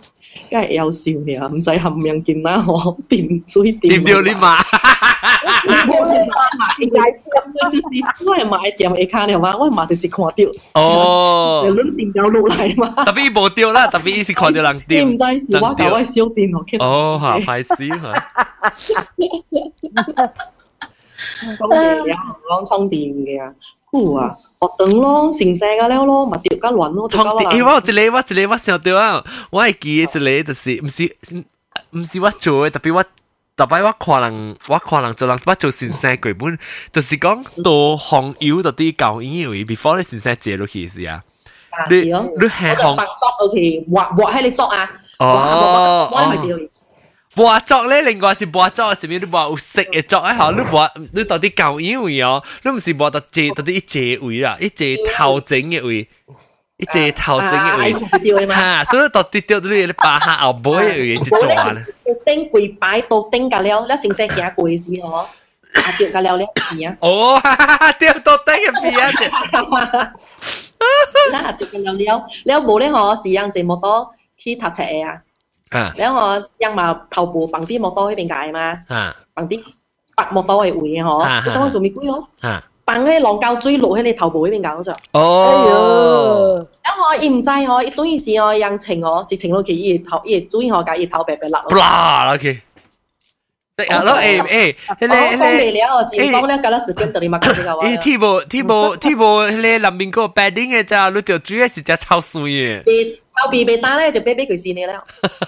梗係有笑嘅，唔使含樣見啦，我點水點。點掉你嘛？我係買店 A 卡你嘛，我買就是看到。哦，你亂點有落嚟嘛？特別冇掉啦，特別伊是看到人你掉，唔知是我搞我小店我哦，嚇，快死嚇！讲嘢有讲充电嘅，呼啊，学等咯，成世嘅了咯，咪掉家乱咯，充电，诶，我有一个我一个我想到啊，我系记得一个就是唔是唔是我做嘅，特别我。特别我看人，我看人做人，我做先生剧本，就是讲到红油到啲教演位，before 你先生借落去是啊。你你系红我就白作到佢画画喺你作啊，哦我系 知道。画作咧，另外是画作系咩？你画有色嘅作啊，吓！你画你到啲教演位哦，你唔是画到借到啲一借位啦，一借头整嘅位。一只头整嘅位，吓，所以到跌掉到你你巴下后背嘅位就做啦。顶柜摆到顶架了，了成世行柜时嗬，啊掉架了了边啊！哦，掉到顶嘅边啊！啦，掉架了了，了冇咧嗬，是让只摩托去读册嘅啊。 啊！你睇我因嘛頭部綁啲木刀喺邊界嘛，啊！綁啲白木刀係會嘅嗬，你當我做咩鬼咯？啊！綁喺浪膠追落喺你頭部喺邊界嗰陣。哦！哎呦！因我唔知我，一段時我人情我，直情落去熱頭熱追我架熱頭白白辣。啦落去。對啊，咯誒誒，迄個迄個，誒，講了講了時間到你嘛，講呢個話。誒，T 部 T 部 T 部，迄個南面嗰個 bedding 嘅咋，你條主要是只臭酸嘅。後邊被打咧，就俾俾佢試你啦。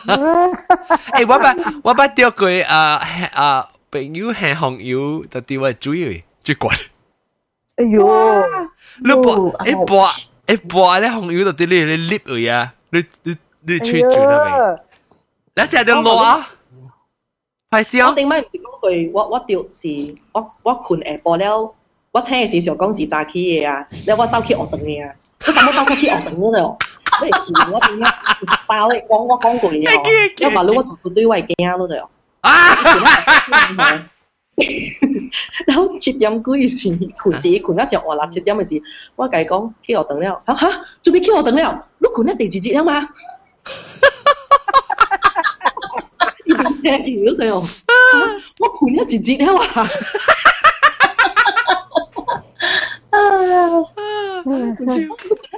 誒，我把我把掉佢啊啊，朋友係朋友，特地我注意最貴。哎呦，你博一博一博咧，朋友特地你你 lift 佢啊，你你你吹住啦咪？你只條路啊，係先。我頂咪唔講句，我我掉時我我群誒播了，我請嘅時上講是早起嘅啊，你我早起學堂嘅啊，佢咁我早起學堂嗰度。你是我点样爆你讲我讲过嘅哦，因为话你我读对位惊咯就。啊！然后七点几时困时困嗰时候，我六七点嘅时，我甲伊讲去学堂了，吓吓，做咩去学堂了？你困喺第几节了嘛？听住咗就，我困咗一节了啊！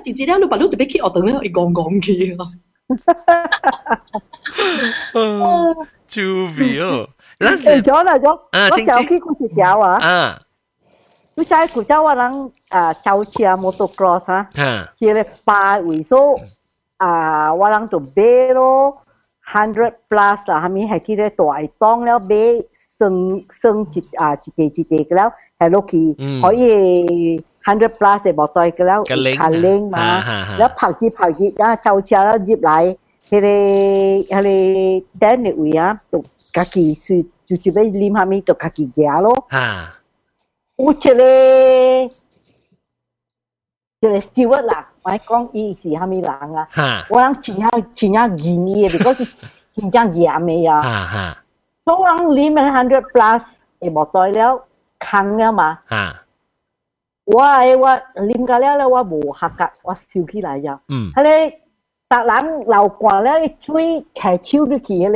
一节了，你把你特别去学堂了，伊讲讲去啊！救命哦！诶，咗啦咗，我上去嗰一条啊，啊，你知古早我人啊，超车 motocross 啊，佢咧八位数啊，我人就买咯。hundred plus 啦，系咪系佢咧大档了买升升一啊一地一地嘅了，系落去可以 hundred plus เสร็จบอกต่อยกันแล้วขันเล้งมา แล้วผักจีผักจีนะชาวเชียแล้วจีบไหลเฮเลเฮเลแดนเนี่ยอุยอะตุกกะกีสุดจุจุไปลิมหามีตุกกะกีเจ้าโลอุเชเลเจเลสติวหลักไม่กล้องอีสีหามีหลังอะว่าหลังชิญงชิญากินี่เด็กก็ชิญากิอะเมียช่วงหลังริมมัน hundred plus เอ๋บอกต่อยแล้วคังเนี่ยมาฮะ 我诶我啉咗了咧，我无合格，我烧起来呀。嗯。迄个逐人流汗了，水开手入去迄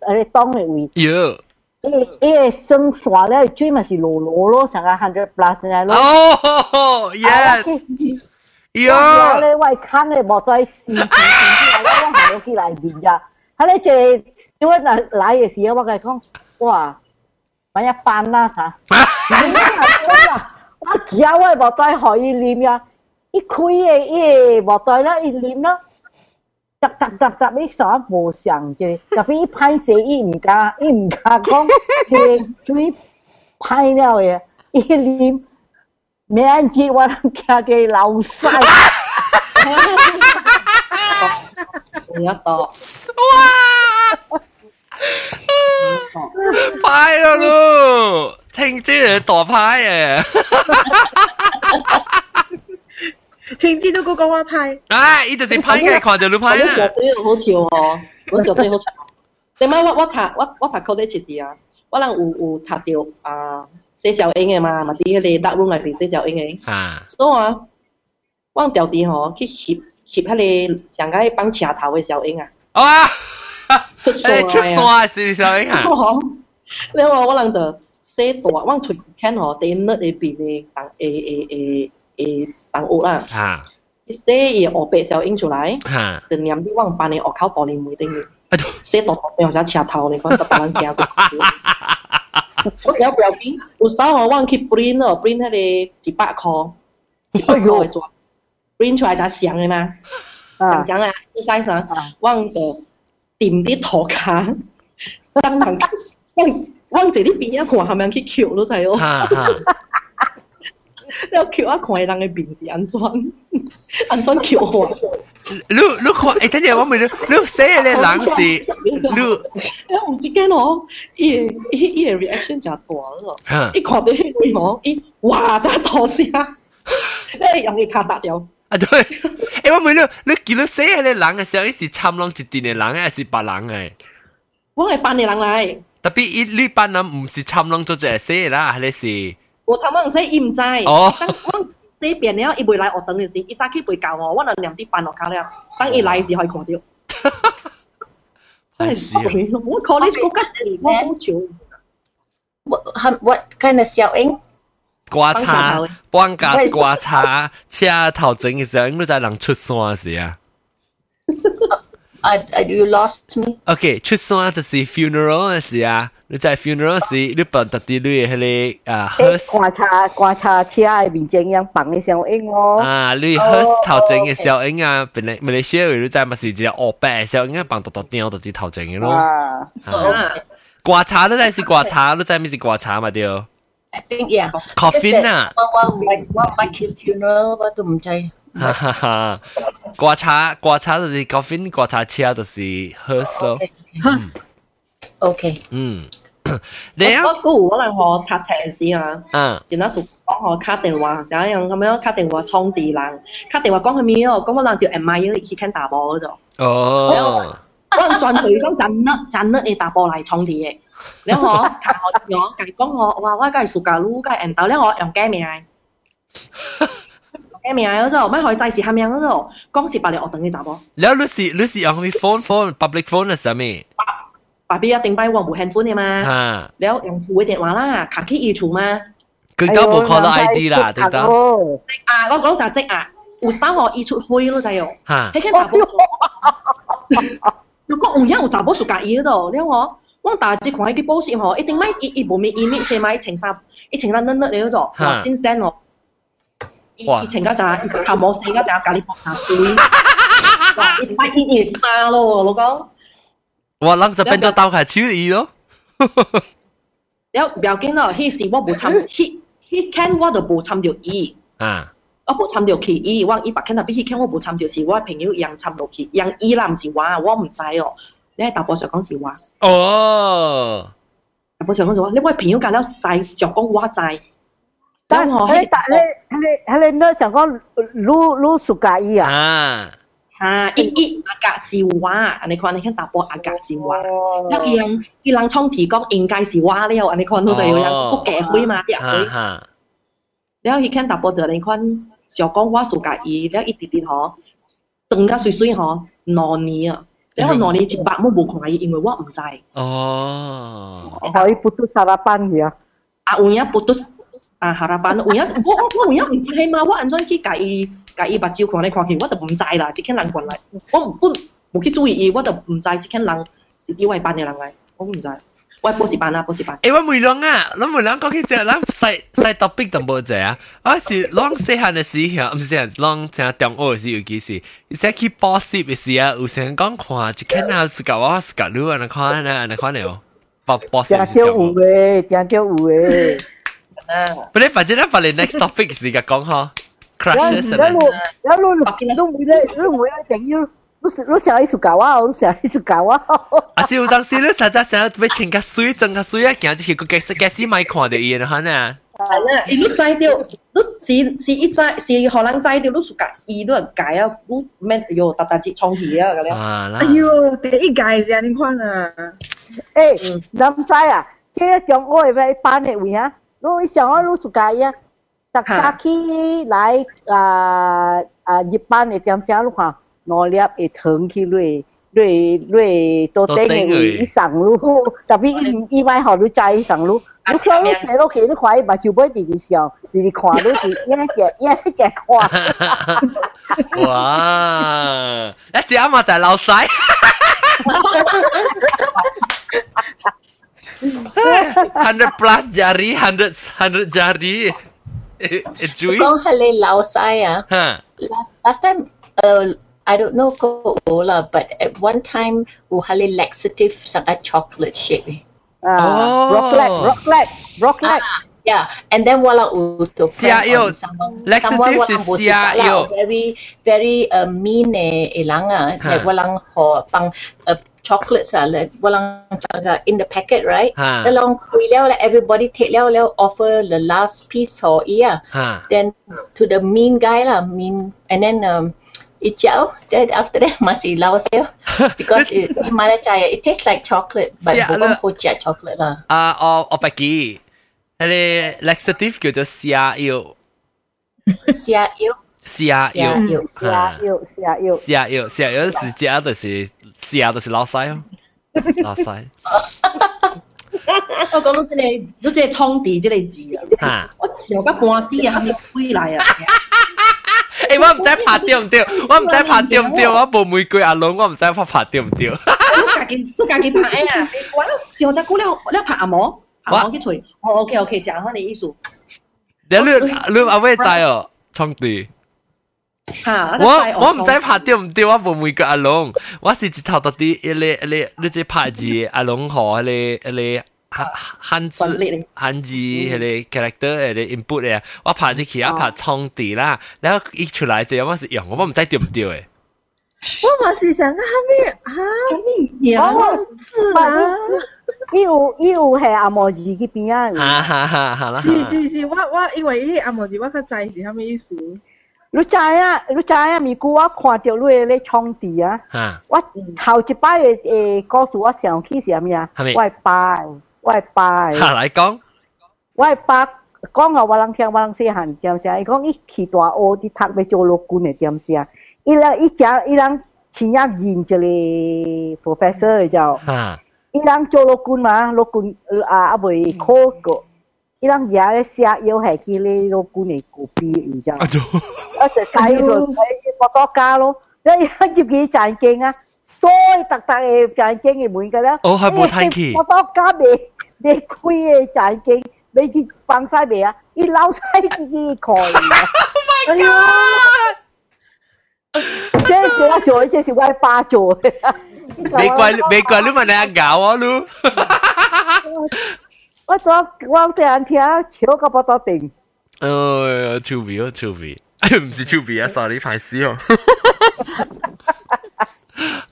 个迄个档嘅位。有。伊伊个生线咧，水嘛是落落咯，成个 hundred plus 嚟咯。哦，yes。呀！咧喂，坑咧莫再试试试啦，我行到几嚟边咋？喺呢只因为嗱嚟嘅时候，我佢讲哇，揾一班啦吓。我 我只要我无带可以啉呀，伊开诶伊无带了伊啉咯，十十十十伊啥无上济，十分一歹势伊毋敢，伊毋敢讲，伊最歹了诶，伊啉，免只我惊个老塞。你要倒哇！派咯咯，青椒大派诶，青椒都嗰个我派，啊，呢就是派嘅，看到你派啦。我上对好潮哦，我上对好长。点解我我读我我读 college 时啊，我人有有读到啊。写小英嘅嘛，咪啲你 dark room 里边写小英嘅。啊。所以啊，我掉啲嗬去摄摄喺你上个帮车头嘅小英啊。啊！ 出山是小英啊。你話我人就寫大，我隨看哦，第一日嘅邊嘅當誒誒誒誒當屋啦。啊。寫嘢學白小印出來。啊。就念啲往班嘅學考玻璃梅定嘅。寫大大嘅像車頭你講得白人驚過。我有表邊，有時候我往去 print 咯，print 迄個一百塊，一百塊嘅紙，print 出來才相嘅嘛，相相啊，你使啥？忘個点啲图卡，当人忘忘记你边一看，后面去 Q 都睇哦。你 Q 啊，看人嘅面是安怎？安怎 Q 我？你你看，诶，等阵我问你，你写嘅人是你，我唔知惊我，伊伊伊嘅 reaction 就大咯，一看到迄个我，伊哇大大声，诶用伊卡打掉。 啊对，诶我问你，你见到写嘅人嘅时候，伊是参拢一定嘅人，还是别人嘅？我系班嘅人嚟。特别伊呢班人唔是参拢做只写啦，系你是？我参拢写伊唔知。哦。这边了，伊未来学堂嘅时，伊早起未教我，我能念啲班落卡了。当伊来时可以看到。真系我 college 嗰间我好潮。What what kind of 小英？ 刮擦，帮架刮擦，车头整嘅时候，应该就系人出山时啊。I, I, you lost me. OK，出山就是 funeral 嘅时啊。 你在 funeral 时，你扮特啲你迄个啊诶，观察观察车嘅面前样放嘅小英哦。啊，你 hearse 头前嘅小英啊，本来马来西亚你知咪是只黑白小英啊，放独独雕就系头前嘅咯。啊，刮茶都真系刮茶，都真系咩是刮茶嘛对。 I think yeah. Coffin 啊。我我唔系我唔系 funeral，我都唔知。哈哈哈，刮茶刮茶就是 coffin，刮茶车就是 hearse 咯。 OK。嗯。你啊？我估可能我搭车时啊，嗯，然后属讲我卡电话，就一样咁样卡电话充地人，卡电话讲佢咩哦，讲可能条 M I 去看打波嗰度。哦。 我转佢讲真啦，真啦，你打波嚟充地嘅。然后我睇我我计讲我话我梗系属假路，梗系 M 到咧，我用假名。假名嗰度，咩可以制时下面嗰度，讲是白你我等你打波。แล้วรู้สิรู้สิ用咪 phone phone public phone 系咩？爸 B 一定摆黄无 handphone 嘅嘛，吓，แล้ว用户嘅电话啦，卡机要储嘛。佢都冇 call 到 ID 啦，对得。啊，我讲就即啊，有三号要出去咯，就系。吓。迄个查甫， 如果有影有查某是甲伊迄咯，了吼，我大日看伊去保险吼，一定买伊伊无咪伊咪先买穿衫，一穿衫嫩嫩了咯，哈，新鲜哦。哇！一穿个啥？伊是头毛生个啥？咖喱白头水。哇！伊买伊伊衫咯，老公。哇！咱这变做刀开手伊咯。了，不要紧咯，迄时我无参，迄迄天我都无参着伊。啊。我無參到去伊，我伊白間入邊迄間我無參到是我朋友樣參落去，樣伊啦唔是我，我唔知哦。你喺大波上講是我。哦。大波上講是我，你我朋友隔了知，上講我知。但係你但你你你你想講，擼擼暑假伊啊？啊。啊，一一阿格是我，你看你看大波阿格是我，那伊人伊人創提講應該是我了，你看到就有人不假灰嘛，啲灰。然後伊看大波就，你看小讲我所介伊，了一点点吼，装得水水吼，糯米啊，然后糯米一百我无看伊，因为我毋知。哦，可伊不读沙拉班去啊？啊，有影不读啊沙拉班，有影 我我我有影毋知嘛，我安怎去介伊介伊目睭看咧看去，我都毋知啦，即间人过来，我毋不无去注意伊，我都毋知即间人是意外班的人来，我毋知。我补习班啊，补习班。诶，我每两啊，我每两讲起只，咱细细 topic 就冇只啊。我是啷细汉嘅时候，唔是啊，啷成中学嘅时尤其是，而且去补习嘅时啊，有成讲看，一间啊是教我是教你啊，你看呢，你看了，补补习是教我。真有诶，真有诶。不你反正咱把你 next topic 时间讲呵。crushes 一路一路都每咧，都每咧朋友， 都都成日喺度搞啊，都成日喺度搞啊。啊，是有当时你实在成日要穿个水，整个水啊，行就是个假假使咪看到伊啦，吓呢。系啦，你知到，你是是一知是可能知到，你暑假伊都系解啊，你咩哟，大大节创起啊咁样。哎呦，第一届是你看啊。诶，谂知啊，即系中学嘅班嘅位啊，我上我暑假啊。特假期来啊啊日班嘅点声，你看 两粒会疼去累累累到顶嘅上路，特别伊买好你斋上路，你上路骑落去，你看伊目睭尾直直笑，直直看你是一只一只看。哇！一只啱嘛就系老细。hundred plus jari, hundred hundred jari. 讲系你老细啊！last last time 诶、uh, I don't know kung bola, but at one time, uhali laxative sangat chocolate shape. Uh, oh. Rocklet, rocklet, rocklet. Ah, yeah, and then walang utop. Siayo. Laxatives is siayo. Very, very uh, mean eh, ilanga. Ah. Huh. Like walang ho, pang uh, chocolates ah, like walang uh, in the packet, right? Huh. Then long kui liao, like everybody take liao liao, offer the last piece ho iya. Huh. Then to the mean guy lah, mean, and then um, Ichao, then after that masih lao sayo because it, in Malacaya it tastes like chocolate, but bukan hojia chocolate lah. Ah, uh, o o pagi. 系 laxative 叫做泻药。泻药。泻药。泻药。泻药。泻药。泻药。泻药是食就是泻就是老细哦。老细。 我讲到即系，都即系仓地即系字啊！我上个半死啊，系咪飞嚟啊？诶，我唔知拍对唔对，我唔知拍对唔对，我冇玫瑰阿龙，我唔知拍拍对唔对。 己都家己拍啊！我上只姑了了拍阿毛，阿毛去吹。哦，OK OK，讲下你意思。你你你阿妹知哦，冲地。哈，我我唔知拍掉唔掉，我冇每个阿龙，我是一头到啲一粒一粒，你只拍字阿龙河一粒一粒 汉字汉字一粒 character 一粒 input 嘅，我拍只其他拍冲地啦，然后一出来就我是用，我唔知掉唔掉嘅。我嘛是想到后面啊，我我是啊，伊有伊有系阿毛字嗰边啊，哈哈哈哈啦，是是是，我我因为呢阿毛字我较知是啥物意思。你知啊？你知啊？咪估我看到你咧创地啊！我头一摆诶诶，告诉我上去是啥物啊？我爸，我 爸。下来讲，我爸讲啊，我人听，我人细汉点声，伊讲伊去大学啲读要做老官嘅点声，伊人伊讲伊人前日认一个 professor 就，伊人做老官嘛，老官啊啊未考过。伊人nhà咧写要系佢咧老官嚟个 B 而就，一直睇佢我多加咯，一一接佢赚劲啊， 所以特特嘅赚劲嘅门嘅咧，哦系冇睇佢，我多加未你开嘅赚劲，你去放晒未啊？你捞晒自己盖，Oh my god！即系我做，即系我爸做嘅。没怪没怪你问你搞啊你。我昨我细汉听笑到不得定。诶，臭味啊，臭味，唔是臭味啊，sorry，排屎哦。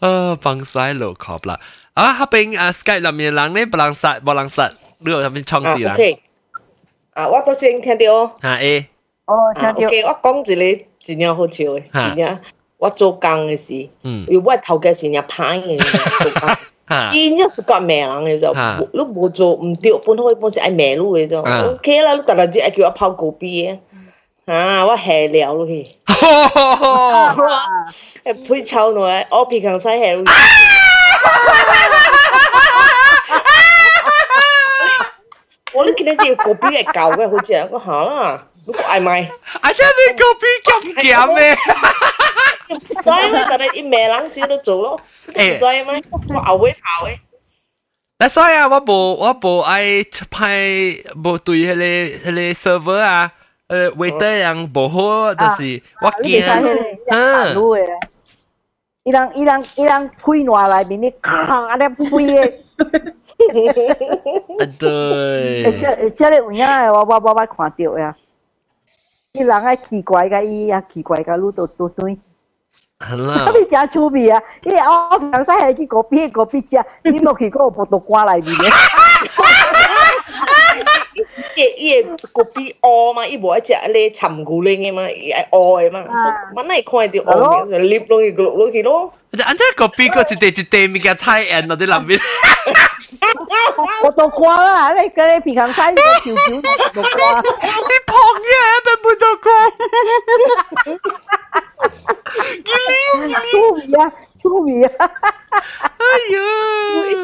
啊，帮晒路壳啦。啊，嗰边啊，Skype 入面人咧，不能杀，不能杀，你有入面创啲啦。OK，啊，我都先听到。吓 A。哦，听到。OK，我讲一个真正好笑嘅，真正我做工嘅时，嗯，因为我头家成日歹嘅。真正是革命人嘅就，你冇做唔对，本开本是爱迷路嘅就，OK 啦，你突然之间叫我抛狗逼嘅， 啊，我下了咯佢，诶配臭耐，我皮强西下咯。我呢见到只狗逼系旧嘅，好似啊，我吓啦，你个嗌咪？啊，真系狗逼咁咸咩？知咩？但系啲咩人先都做咯，唔知咩？我后尾跑嘅。嗱，所以啊，我无我无爱派无对迄个迄个 server 啊， 诶 waiter 样无好，就是我惊，嗯。伊人伊人伊人配换内面，你咔咧配嘅。啊对。即即你有影诶，我我我我看到呀。伊人爱奇怪个伊啊，奇怪个路都都对。啦，你真趣味啊！你我平时系去嗰边嗰边食，你落去嗰个葡萄瓜里面 嘅。伊伊个边饿嘛，伊无一只咧沉骨灵嘅嘛，伊系饿嘅嘛，所以乜看到饿嘅，就捏落去落落去咯。就按照个边个一地一地物件菜馅落啲里面。葡萄瓜啦，你嗰啲平时个条条葡萄瓜，你碰嘢咩葡萄瓜？出味啊， 出味啊！哎呀，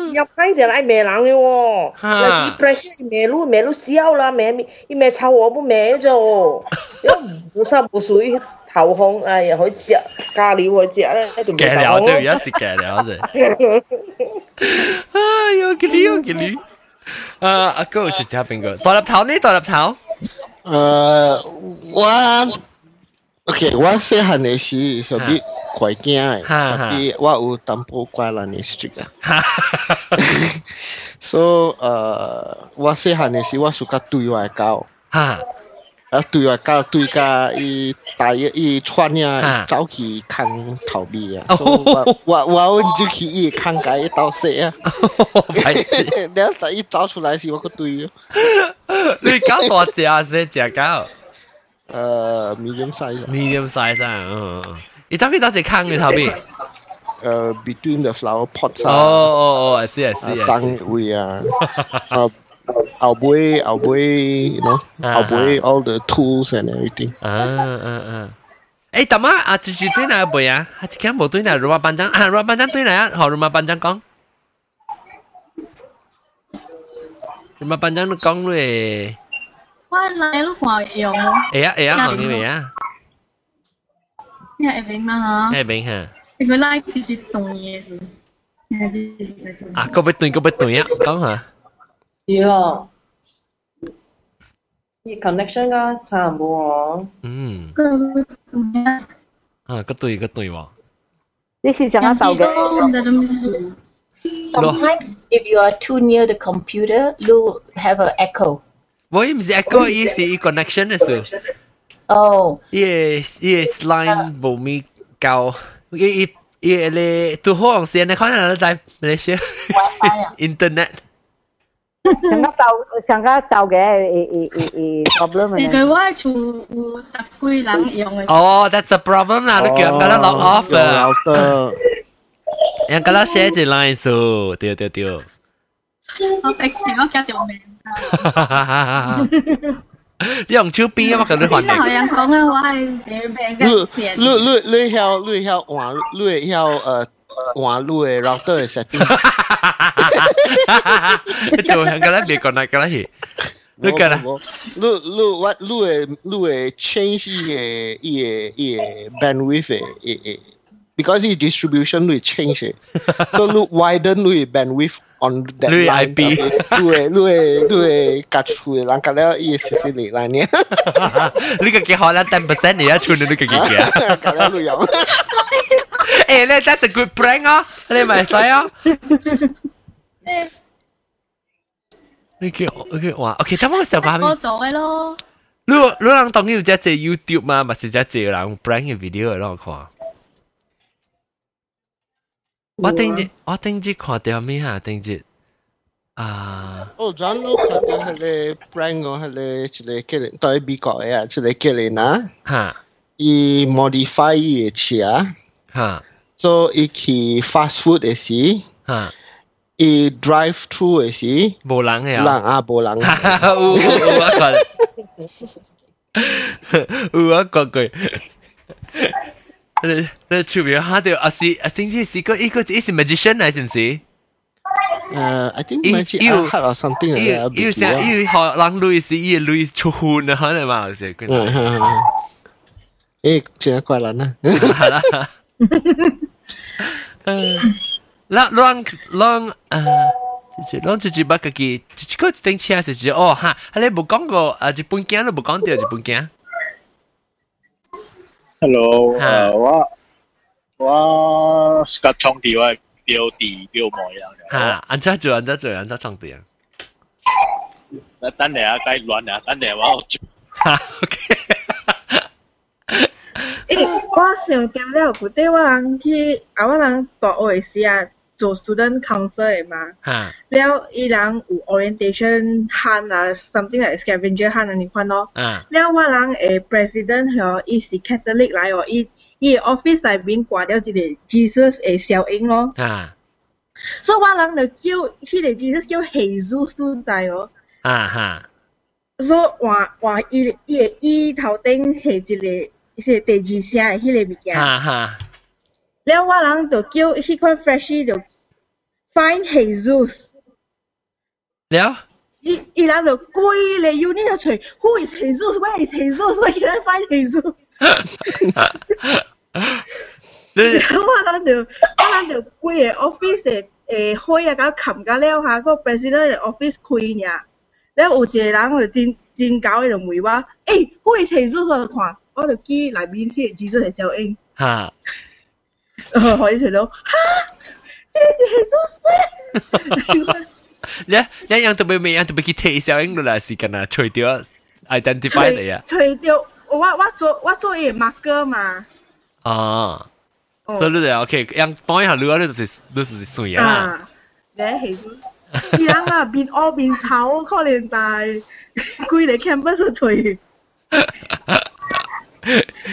入街就嚟咩人嘅喎，有时 pressure 咩路咩路笑啦，咩伊咩臭我不咩咗，又冇湿冇水。头烘，哎呀，去食咖喱去食咧，一条嘅了啫，而家食嘅了啫。哎呦，吉利哦，吉利。诶，阿哥就食边个？大粒头呢？大粒头。诶，我 OK，我细汉嘅时是啲怪惊嘅，特别我有淡薄怪人嘅 strict 啊。所以诶，我细汉嘅时我属甲对外狗。吓。啊，对啊，甲对甲伊大伊伊穿呀，走去坑逃避啊！我我我就去伊坑甲伊倒死啊！然后等伊走出来时，我个对啊！你搞大只啊？是只狗？ 诶，medium size。 medium size 啊，嗯，你走去倒只坑你逃避？诶，between the flower pots 啊！哦哦哦，I see I see。争位啊！啊。our boy, our boy, you know, uh-huh. our boy, all the tools and everything. 啊啊啊！诶，大妈啊，住住对哪背啊？啊，今日冇对哪罗马班长啊，罗马班长对哪啊？好，罗马班长讲。罗马班长都讲咧。 Wah, lại lúc ngoài yêu. Ế á, ế á, hồng như vậy á. Nghe bệnh mà hả? Nghe bệnh hả? Thì cái lại thì chỉ đồng ý chứ. À, có biết tuần, có biết tuần á, có hả? Dạ. Yêu. Thì connection á, chả bố. Ừ. À, Có biết tuần á. À, có tuần, có tuần 喎。This is another way. Sometimes, if you are too near the computer, you have an echo. 我唔是 echo，伊是伊 connection 嘅事。哦。伊伊 line 冇咪够，伊伊伊咧都好用线，你可能在马来西亚 internet。想要找想要找嘅诶诶诶诶 problem 你佢我厝有十几人用嘅。哦，that's a problem 啦，你叫人家 log off 啊。人家 share 一 line 数，对对对。我逼住我加条命。 你用手边啊？我跟你换。好人讲啊，我系病嘅病。你你你晓你晓换你晓诶换你嘅 router 嘅 setting。做香港那边讲那个那系。你讲啦。你你我你嘅你嘅 change 嘅伊嘅伊嘅 bandwidth 嘅诶诶，because 伊 distribution 会 change 嘅，so 你 widen 你嘅 bandwidth。 on that Lui line IP. Lui, lui, lui, cà chù, lăng cà leo y sì sì lì lại nè. Lui cái họ là 10% này á chù nên lui cái kia. Cà leo lui giống. Eh, le that's a good prank á. Le mày sai á. Lui cái cái wow. Okay, tao muốn xem bao. Tôi rồi lo. Lui lui lăng đồng yêu chỉ chỉ YouTube mà mà chỉ chỉ lăng prank video rồi lo 看。我顶日我顶日看到咩啊？顶日啊！哦，咱都看到迄个 brand 个迄个一个叫人对美国嘅啊，一个叫人啊，哈，伊 modify 伊嘅车，哈，做伊去 fast food 嘅时，哈，伊 drive through 嘅时，无人嘅人啊无人，有有我讲，有我讲句。 你你出面吓到阿是阿星期是个一个一是 magician 嚟，是唔是？诶，I think magic art or something 嚟嘅。要成要学人类是要类出汗啊，可能嘛，有时。嗯，诶，真系怪人啊！系啦。诶，让让让诶。咱自己把自己，一个一顶车是是哦哈，你冇讲过啊？日本镜都冇讲到日本镜。 Hello，诶我我是个创地我标地标模样。吓，安怎做？安怎做？安怎创地啊？那等下该乱啊！等下我做。吓，OK。诶，我想点了，古代我人去啊，我人大学时啊， 做 student council 嘅嘛。吓。了，伊人有 orientation hunt 啊，something like scavenger hunt 啊，你看咯。啊。了，我人诶 president 嗬，伊是 Catholic 来哦，伊伊 office 内面挂了一个 Jesus 诶小影咯。啊。所以我人就叫迄个 Jesus 叫 Jesus 所在哦。啊哈。所以话话伊伊个伊头顶系一个系第二声诶迄个物件。啊哈。了，我人就叫迄款 fresh 就 find Jesus。了。伊伊人就规个 unit 就找 who is Jesus，where is Jesus，where can I find Jesus？我人就我人就规个 office 诶诶开啊，甲冚甲了下，个 president 嘅 office 开尔。了有一个人就真真搞，伊就问我，诶，who is Jesus？我就看，我就记内面迄个 Jesus 嘅小影。吓！我一直都哈，这是 Jesus 咩？ 你你样特别咩样特别去睇小影啦，是干那除掉 identify 你啊？除掉我我做我做嘢 marker 嘛。哦，所以你就 OK，样帮一下你话你就是你就是水啊。啊，你系样啊，变恶变丑，可能大规个 campus 除。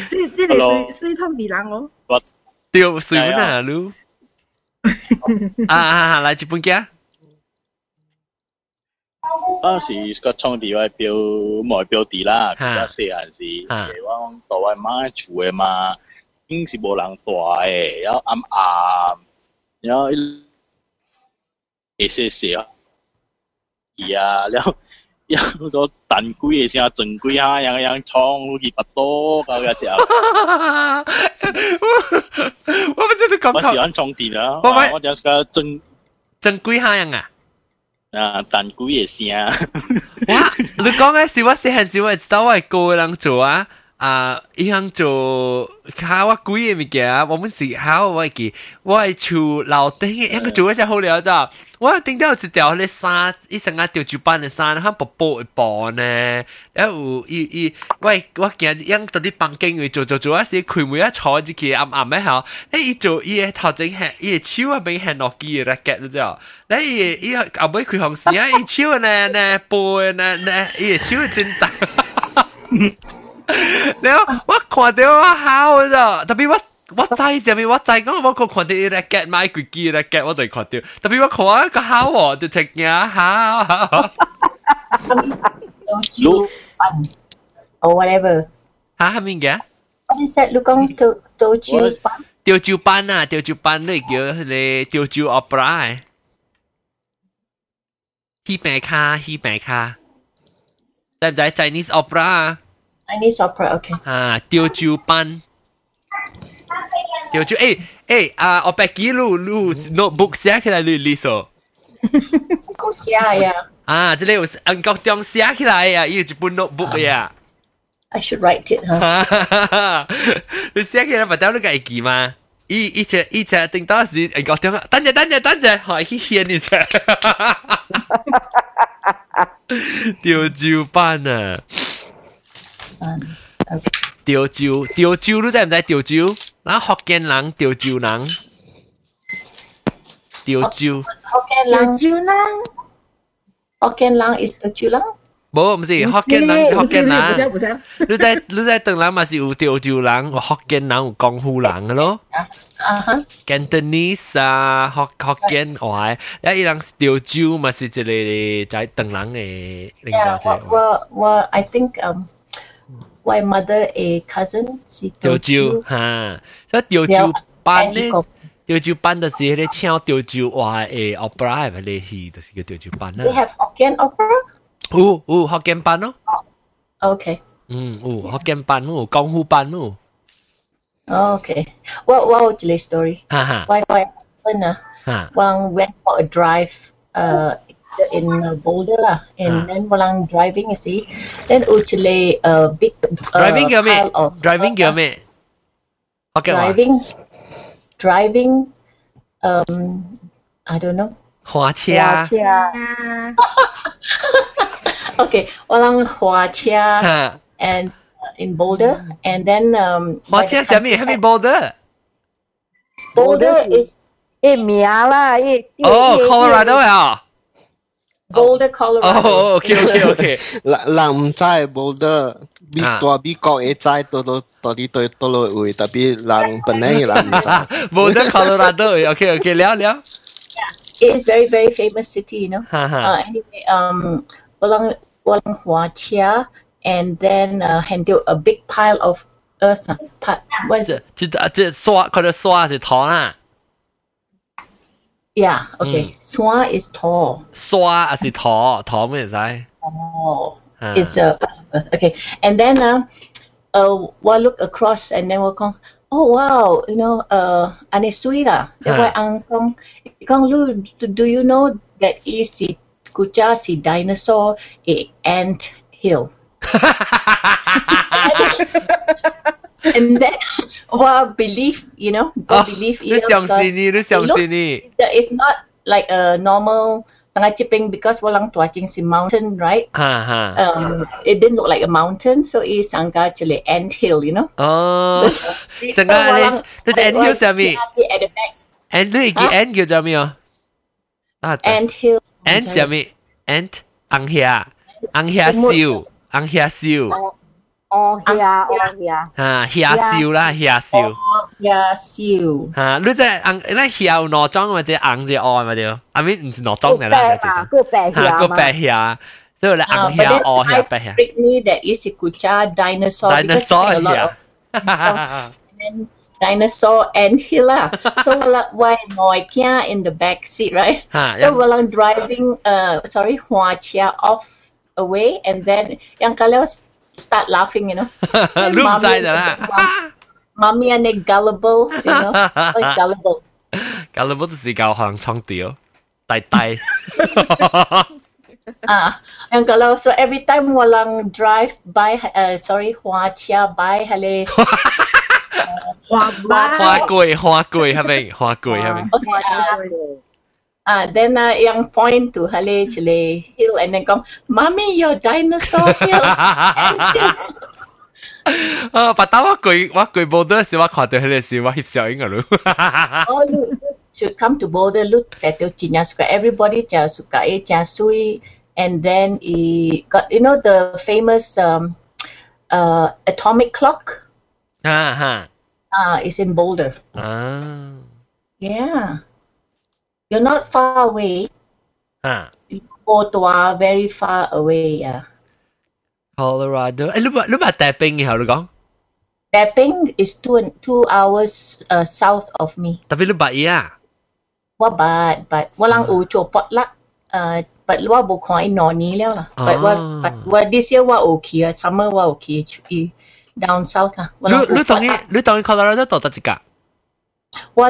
即即系水水通地人哦。对，水本啊，你。 啊啊！来日本嘅。嗰时个创地位标外标地啦，比较细阵时，我台湾妈厝嘅嘛，已经是无人住嘅，然后暗暗，然后会细细啊，而啊，然后 有好多蛋龟嘅声，整龟下，样样创好似不多咁嘅只。我唔知你讲。我喜欢充电啊！我咪我就是个整整龟下样啊！啊，蛋龟嘅声。哇！你讲嘅是我细汉时我知道我系个人做啊。啊，伊通做考我几个物件，我们是考我记，我系厝楼顶嘅，一个做一只好了咋。 我顶到一条咧衫，伊成日吊住班嘅衫，佢薄薄一薄呢。然后伊伊，我我见样到啲房间位做做做一时，开门一坐住佢暗暗嘅后，诶伊做伊嘅头整系，伊嘅手啊变系诺基嘅 racket 咗之后，咧伊伊后尾开红时啊，伊手呢呢背呢呢，伊嘅手真大。然后我看到我好咋，特别我 我知上面我知讲我个看到伊来 get 买几支来 get 我就看到，特别我看一个好喎，就食嘢好好。 Doju pan or whatever. 吓系咩嘅 What is that? 你讲 do doju pan? 吊照班啊，吊照班你叫你吊照 opera 希饼卡，希饼卡，知唔知 Chinese opera 啊？ Chinese opera, okay. 啊，吊照班。 吊照诶诶啊！我白记录录 notebook 写起来你你数。好写呀。啊，这里有按高中写起来呀，伊有一本 notebook 呀。 I should write it, huh? 你写起来唔到你个会记吗？伊伊只伊只顶到时按高中，等阵等阵等阵，可以去显你只。吊照班啊！吊照吊照，你知唔知吊照？ 嗱，福建人吊照人，吊照。 Hokkien lang. Doju lang. Hokkien lang is doju lang. 冇，唔是福建人，福建人。不是。你在你在等人嘛是有吊照人，有福建人有江湖人嘅咯。啊哈。 Cantonese 啊，福福建话，一伊人吊照嘛是一个在等人嘅另外 Yeah, 一个。well, well, I think um, my mother a cousin 是吊照 doju. 吓，所以吊照班咧，吊照班就是迄个唱吊照话诶 opera 系咪咧戏，就是个吊照班 They 啦。 have Hokkien opera? 有有福建班咯， Okay. 嗯有福建班有江湖班有， Okay. Well, well, the story. 哈哈 Why, why happened? Uh, 哈 Wang went for a drive uh, in uh, Boulder lah, and Ah. then walang driving you see. Then actually a big uh, driving 叫咩 pile of ？driving 叫咩？福建话 driving driving um I don't know. 花车。啊， Okay, walang hua chia 哈 and uh, in Boulder, and then um 花 by 车 the 上面系咪 border？ Boulder is 一名啦，一哦，Colorado 啊。 Boulder, Colorado. 哦，OK OK OK。人人唔知 Boulder，美大美国会知到到到啲对到落会，特别人本来人唔知。 border Colorado，OK OK，聊聊。 It is very very famous city, you know. 哈 Uh, 哈。 anyway, um, walang walang hua chia, and then uh, handle a big pile of earth. uh, pi- What is it? 即即即刷，佢哋刷是糖啦， Yeah, okay. Mm. Swa is tall. Swa is tall. Tall means I. Oh, uh. it's a okay. And then uh, uh, we'll look across and then we'll come. Oh wow, you know, uh, ane ah. why lu. Do you know that is the kucha the dinosaur a ant hill? and then well belief you know the oh, belief lu siam sini lu siam it's not like a normal tengah chipping because walang tuaching si mountain right? Ha, ha. um it didn't look like a mountain so it's sangka chile ant hill you know? Oh sangka alis this ant hill sami ant lu iki ant kyo sami oh? Ah, ant hill. Ant sami ant ang hia ang hia siu. Ang 哦呀哦呀，吓虾烧啦，虾烧。 Yeah, seal. 吓，你即系红，你虾有内装或者红只爱咪掉？啊咪唔是内装嘅啦，白就嘛，个白吓虾嘛，个白虾，所以你 Uh, 红 but 虾、 then 鹅虾、 I 白虾。 freak me that is a kucha dinosaur, because Dinosaur a lot yeah. of and dinosaur ant hill lah. So wala- why noi kia in the back seat, right? Ha, So yeah. walang driving, uh, sorry, hua chia off away, and then yang kalau start laughing, you know. 你唔知的啦。Mommy and gullible, you know, like gullible. gullible 就是教行冲掉，呆呆。ah, yang kalau so every time walang drive by, uh, sorry, 花车 by hale 花花贵花贵系咪？花贵系咪？ Uh, then uh, yang point to Hale Chile Hill and then come Mommy, your dinosaur hill. uh, but that was good. What good border? See what quarter Hale see what hip selling aru. Oh, you should come to border. Look at the China suka. Everybody cha suka. Eh, chia sui. And then he got you know the famous um, uh, atomic clock. Ah, uh-huh. uh, it's in Boulder. Ah. Yeah. you're not far away ah Ottawa very far away yeah Colorado 诶，你话你话大冰以后你讲 Tapping is two two hours uh, south of me. Tapi lu bak iya. Wa bad, but walang uh. ucho pot la. Uh, but wa bu koi no ni liao la. But wa but wa this year wa okay, summer wa okay. Down south lah. Lu lu tong lu tong Colorado to ta jika. Wa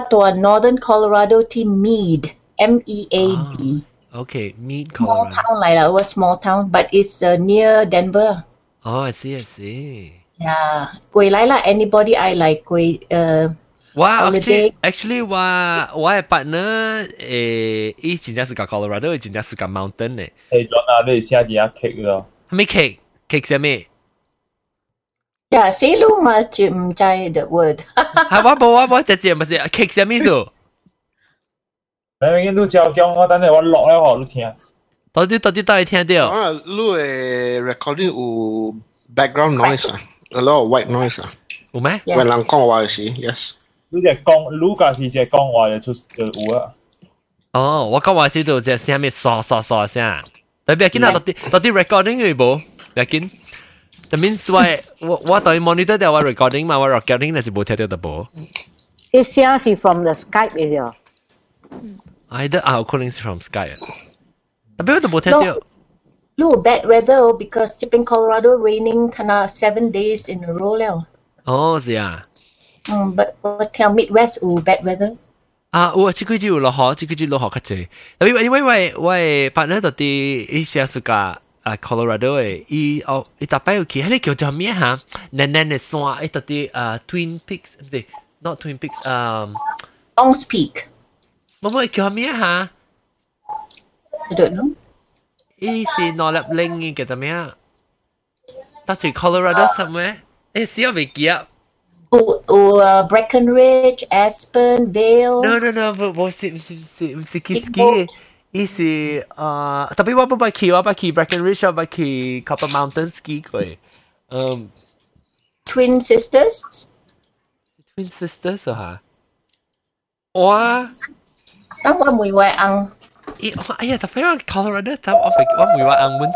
to northern Colorado ti Mead, M E A D. Okay, Mead, Colorado. Small town like that, was small town, but it's uh, near Denver. Oh, I see, I see. Yeah, 回来啦，anybody I like 回呃。哇，actually actually 我我嘅 partner 诶，伊真正是个 Colorado，伊真正是个 mountain 嘅。诶，讲啊，你写啲啊 cake 咯。咩 cake？cake 系咩 ？Yeah，死路嘛就唔知 the word。系我冇我冇直接唔系 cake 系咩数？你都照讲我等你我落咧，我都听。到底到底到底听到？啊，你诶 recording 有 background noise 啊？a lot of white noise 啊。有咩？为人讲话时，yes。你只讲，你家是只讲话就出就有啊。哦，我讲话时就只声咩刷刷刷声，特别见到到啲到啲 recording 嘅冇，别见。 That means 我我我对 monitor 掉我 recording 嘛，我 recording 那是冇听到的冇。啲声是 from the Skype 嚟嘅。Either 啊，可能是 from Skype，特别我都冇听到。Look, bad weather because in Colorado raining kana seven days in a row 了。哦，是啊。嗯，but but 听 Midwest 有 bad weather。啊，有啊，这几日有落雨，这几日落雨较济。特别因为我我partner 到啲一些是个 a Colorado e i o i tapai o ki hele ki o jamia ha ne ne ne so a ita ti Twin Peaks the not Twin Peaks um Bones Peak Momo e ki jamia ha I don't know i si no lap leng i ki jamia ta Colorado somewhere e si o ki ya O, o Breckenridge, Aspen, Vale. No, no, no, but what's it? What's it? What's it? What's it? 伊是啊，特别我唔系去，我唔系去 Breckenridge，我唔系去 Copper Mountain ski 过。嗯，Twin Sisters。 Twin Sisters 啊吓！哇！当我每位昂。Eh, oh, ayah, tapi orang Colorado tahu apa orang mui wa angmun.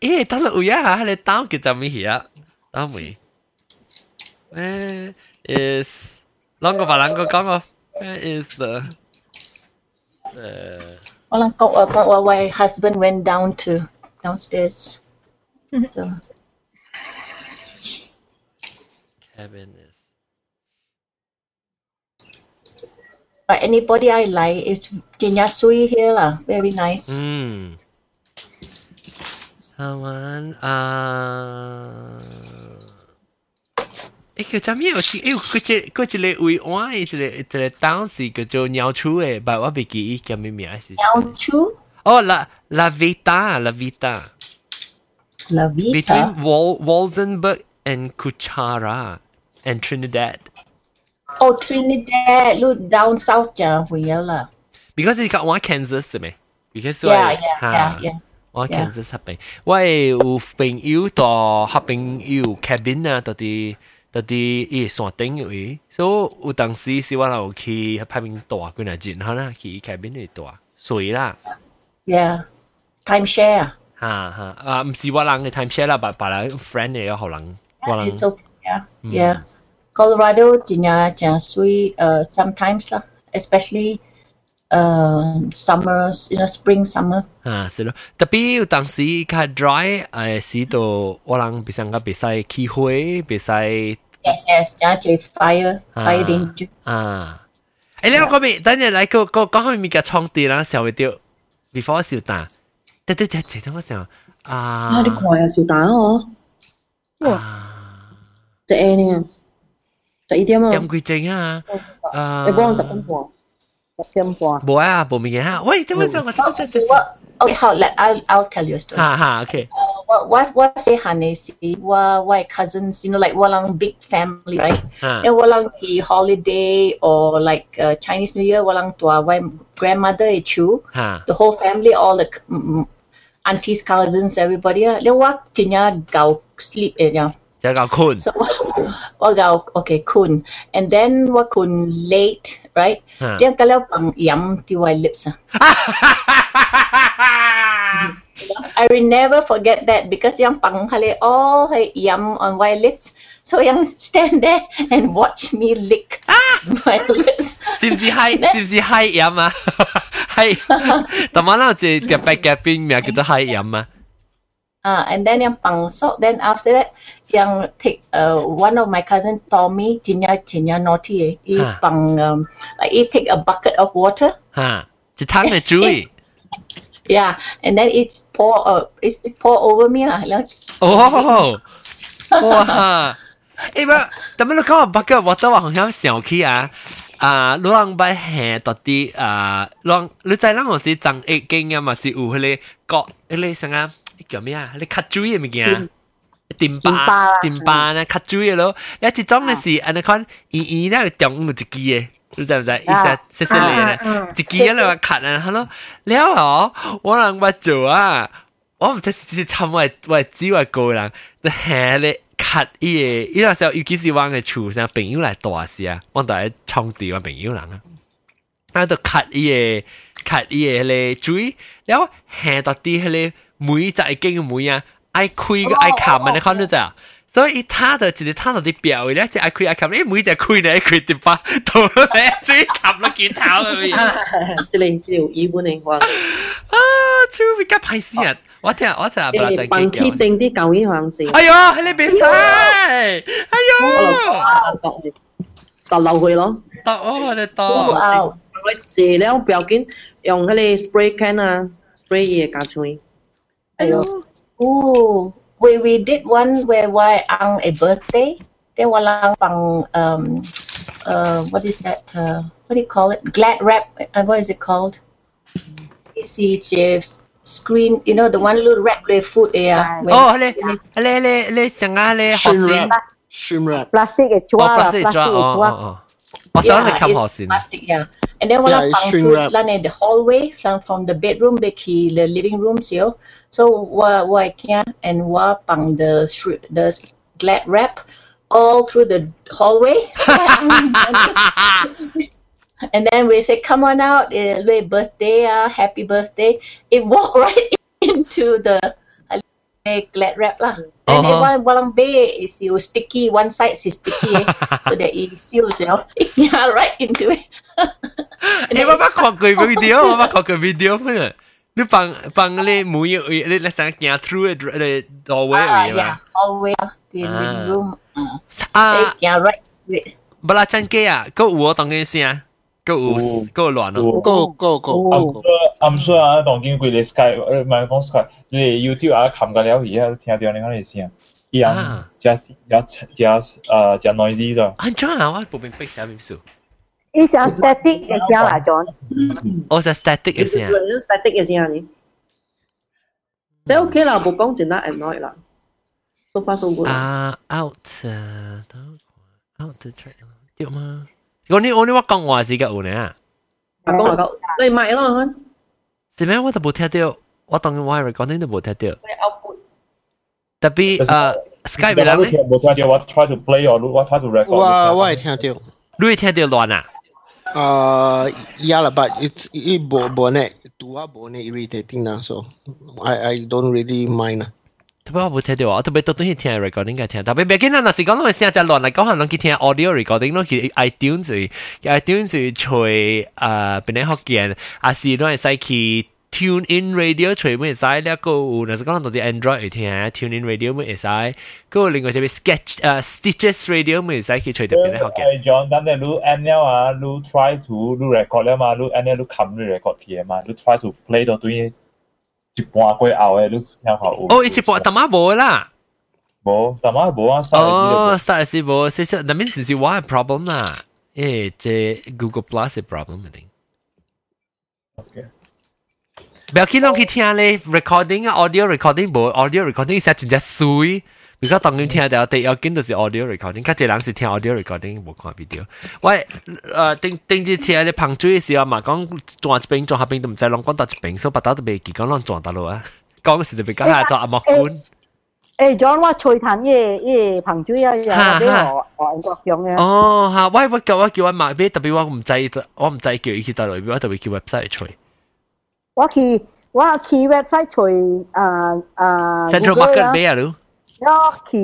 eh, tahu lu ya, le tahu kita mi ya. Tahu mui. Where is 啷个把啷个讲哦？Where is the Well, Orang kau uh, my husband went down to downstairs. Mm-hmm. so. Cabin is. But anybody I like is Jinyasui here lah. Very nice. Mm. Someone. Uh... 诶叫做咩？我知诶，嗰只嗰只嚟会玩，一只一只当时叫做鸟鼠诶，但我未记叫咩名是。鸟鼠？哦，La La Vita La Vita。 La Vita. Between Wal Walzenburg and Kuchara and Trinidad. Oh, Trinidad, look down south 就会有啦。 Because 你讲我 Kansas 系咪？Because 我 Yeah, yeah, yeah, yeah. 我 Kansas 合并，我有朋友到合并有 cabin 啊，到啲 到啲伊山顶位，所以有当时是我有去拍边大几耐钱，可能去 cabin 嚟大水啦。 Yeah, time share. 吓吓啊，唔是我人嘅 time share 啦，别别人 friend 嚟嘅可能。 Yeah, it's okay. Yeah, yeah. Colorado 真系真水，呃，sometimes 啦，especially uh, summer, you know, spring summer. 啊，是咯。特别有当时较 dry，诶，时到我人别上个别使起火，别使 Yes, yes, 加住 fire, fire danger. 啊。诶，你讲咪，等阵嚟个个讲开咪嘅创地啦，小会掉，before 小打，得得得，这等我想啊。啊，你看啊，小打哦。哇！只 A 呢？十一点啊？点几正啊？啊！你帮我十点半。十点半。冇啊，冇乜嘢吓。喂，点解想我得得得？Okay, 好，let I'll I'll tell you a story. 哈哈，OK. what what what say Hanesi, what what cousins, you know, like walang big family, right? Huh. And walang the holiday or like uh, Chinese New Year, walang tua, why grandmother ichu, huh. the whole family, all the um, aunties, cousins, everybody, le wak tinya gao sleep eh yeah. Yeah, kun. So, well, okay, kun. And then what kun late, right? Then kalau pang yam tiwa lips ah. I will never forget that because yang pang hali all hay yum on my lips. So yang stand there and watch me lick my lips. 是唔是嗨？是唔是嗨饮啊？嗨，同埋啦，只夹白夹边名叫做嗨饮啊。 Uh, and then yang pang so then after that yang take uh, one of my cousin Tommy Jinya Jinya naughty eh. He Ha. pang um, like he take a bucket of water 吓，一汤嘅水。 Yeah, and then it's pour uh, it's it pour over me lah. Like, 哦，哇！诶唔，但系你讲白嘅 water 话好像小气啊。啊，你人捌下到啲啊，人你知人我是长一经啊嘛，是有迄个角，迄个啥啊，叫咩啊？你卡水嘅物件。电巴电巴呢，卡水嘅咯，有一种嘅是，安尼看，圆圆咧中有一支嘅， 你知唔知？意思细细嚟咧，一支咧话卡啊，系咯，了哦，我人捌做啊，我唔知是参我我只我个人，就下咧。cut 伊个，伊那时候尤其是我嘅厝上朋友来大时啊，我就喺创地我朋友人啊，啊就 cut 伊个 cut 伊个迄个水，然后下到啲迄个梅就系经梅啊，爱开个爱冚啊，你看到咋？ 所以他的一个他到啲表咧，即系爱开爱冚，你梅就开咧开啲巴，到咧水冚落件头咁样。即系即系日本嘅话。啊，超比较排泄啊！我听我听不诶，bằng khi定啲旧衣行字。哎呦，喺你比赛，哎呦，就漏佢咯。得哦，你得。佢字了不要紧，用嗰啲 spray can 啊，spray 嘢加水。哎呦，oh, we we did one where why on a birthday, then walang pang um uh what is that uh what do you call it? Glad wrap. Uh, what is it called? It's it's screen, you know, the one little wrap the food there. Oh, 你你你你成啊你学线 Shrimp wrap. plastic 嘅哦抓啦，plastic ，plastic 抓，嘅哦抓。哦哦，我想你冚学 it's 线。 plastic, yeah. And then Yeah, wala it's pang shrink food wrap. lan in the hallway from, from the bedroom back to the living room still. So wa wa can and wa pang the the glad wrap all through the hallway. and then we say, "Come on out, uh, birthday, uh, happy birthday." It walked right into the uh, glad wrap lah. Then oh. everyone walang bay is you sticky. One side is sticky, eh? so that it seals, you know. yeah, right into it. eh, mama có cái video, mama có cái video nữa. Ni bằng bằng le mu ye eh, le là sang kia through the the doorway ah, yeah, hallway ah, the ah. living room. Mm. Ah, yeah, right. là chan ke à, có uo tong cái gì à? Có uo, có loạn không? Có có có có. 咯。 Go go go. I'm sure I'm sure 啊，当见佢哋 Sky，诶唔系讲 Sky，你哋 YouTube 啊冚个了而家听到你讲你声，一样加加加诶加 noisy 的。安怎啊？我冇明白啥意思。伊想 static 嘅声嚟咗。我就 static 嘅声。 static 嘅先啊你。你 OK 啦，冇讲真得 annoy 啦。So far so good。啊，out 啊，out the track 对吗？我呢我呢我讲话是个有呢啊，阿公阿公，你买咯， 是咩？我都冇听到，我当我系 recording 都冇听到。特别诶 Skype 啦咧，冇听到，我 try to play 我我 try to record。我我会听到。你会听到乱啊？Uh, yeah lah, but it's it bo bonnet. Tua bonnet irritating lah, so I I don't really mind lah. 特別我冇聽到啊，特別都都係聽 recording 嘅聽，特別別見啦，若是講我聲就亂嚟講，可能佢聽 audio recording 咯，佢 iTunes iTunes 隨誒邊啲學見，啊是都係使去 tune in radio 隨咩使呢個，若是講到啲 Android 嚟聽 tune in radio 咩使，嗰個另外就係 sketch 誒 Stitches radio 咩使去隨特別啲學見。John，但係你 N 了啊，你 try to 你 record 了嘛，你 N 了你 come 你 record 嘅嘛，你 try to play 到對。一半过后诶，你听下有。哦，一半淡仔无啦。无，淡仔无啊。哦，实是无，其实那边只是我嘅 problem 啦。诶，这 Google Plus 嘅 problem 一定。OK。不要见到佢听咧 recording 啊，audio recording 无，audio recording 实真正水。 比较当然听到第要紧就是 audio recording，较济人是听 audio recording 无看 video。喂，诶顶顶住车咧碰水嘅时候嘛，讲撞一边撞下边都唔知啷讲到一边，所以不打都未记讲啷撞到咯啊！讲嘅时就别讲下做阿莫官。诶，John 我吹弹嘅嘅碰水啊，又俾我外国用嘅。哦，吓！喂，我叫我叫我买俾，特别我唔制，我唔制叫佢去带来，我特别叫 website 吹。我去我去 website 吹诶诶。Central Market 咩啊？你？ 我去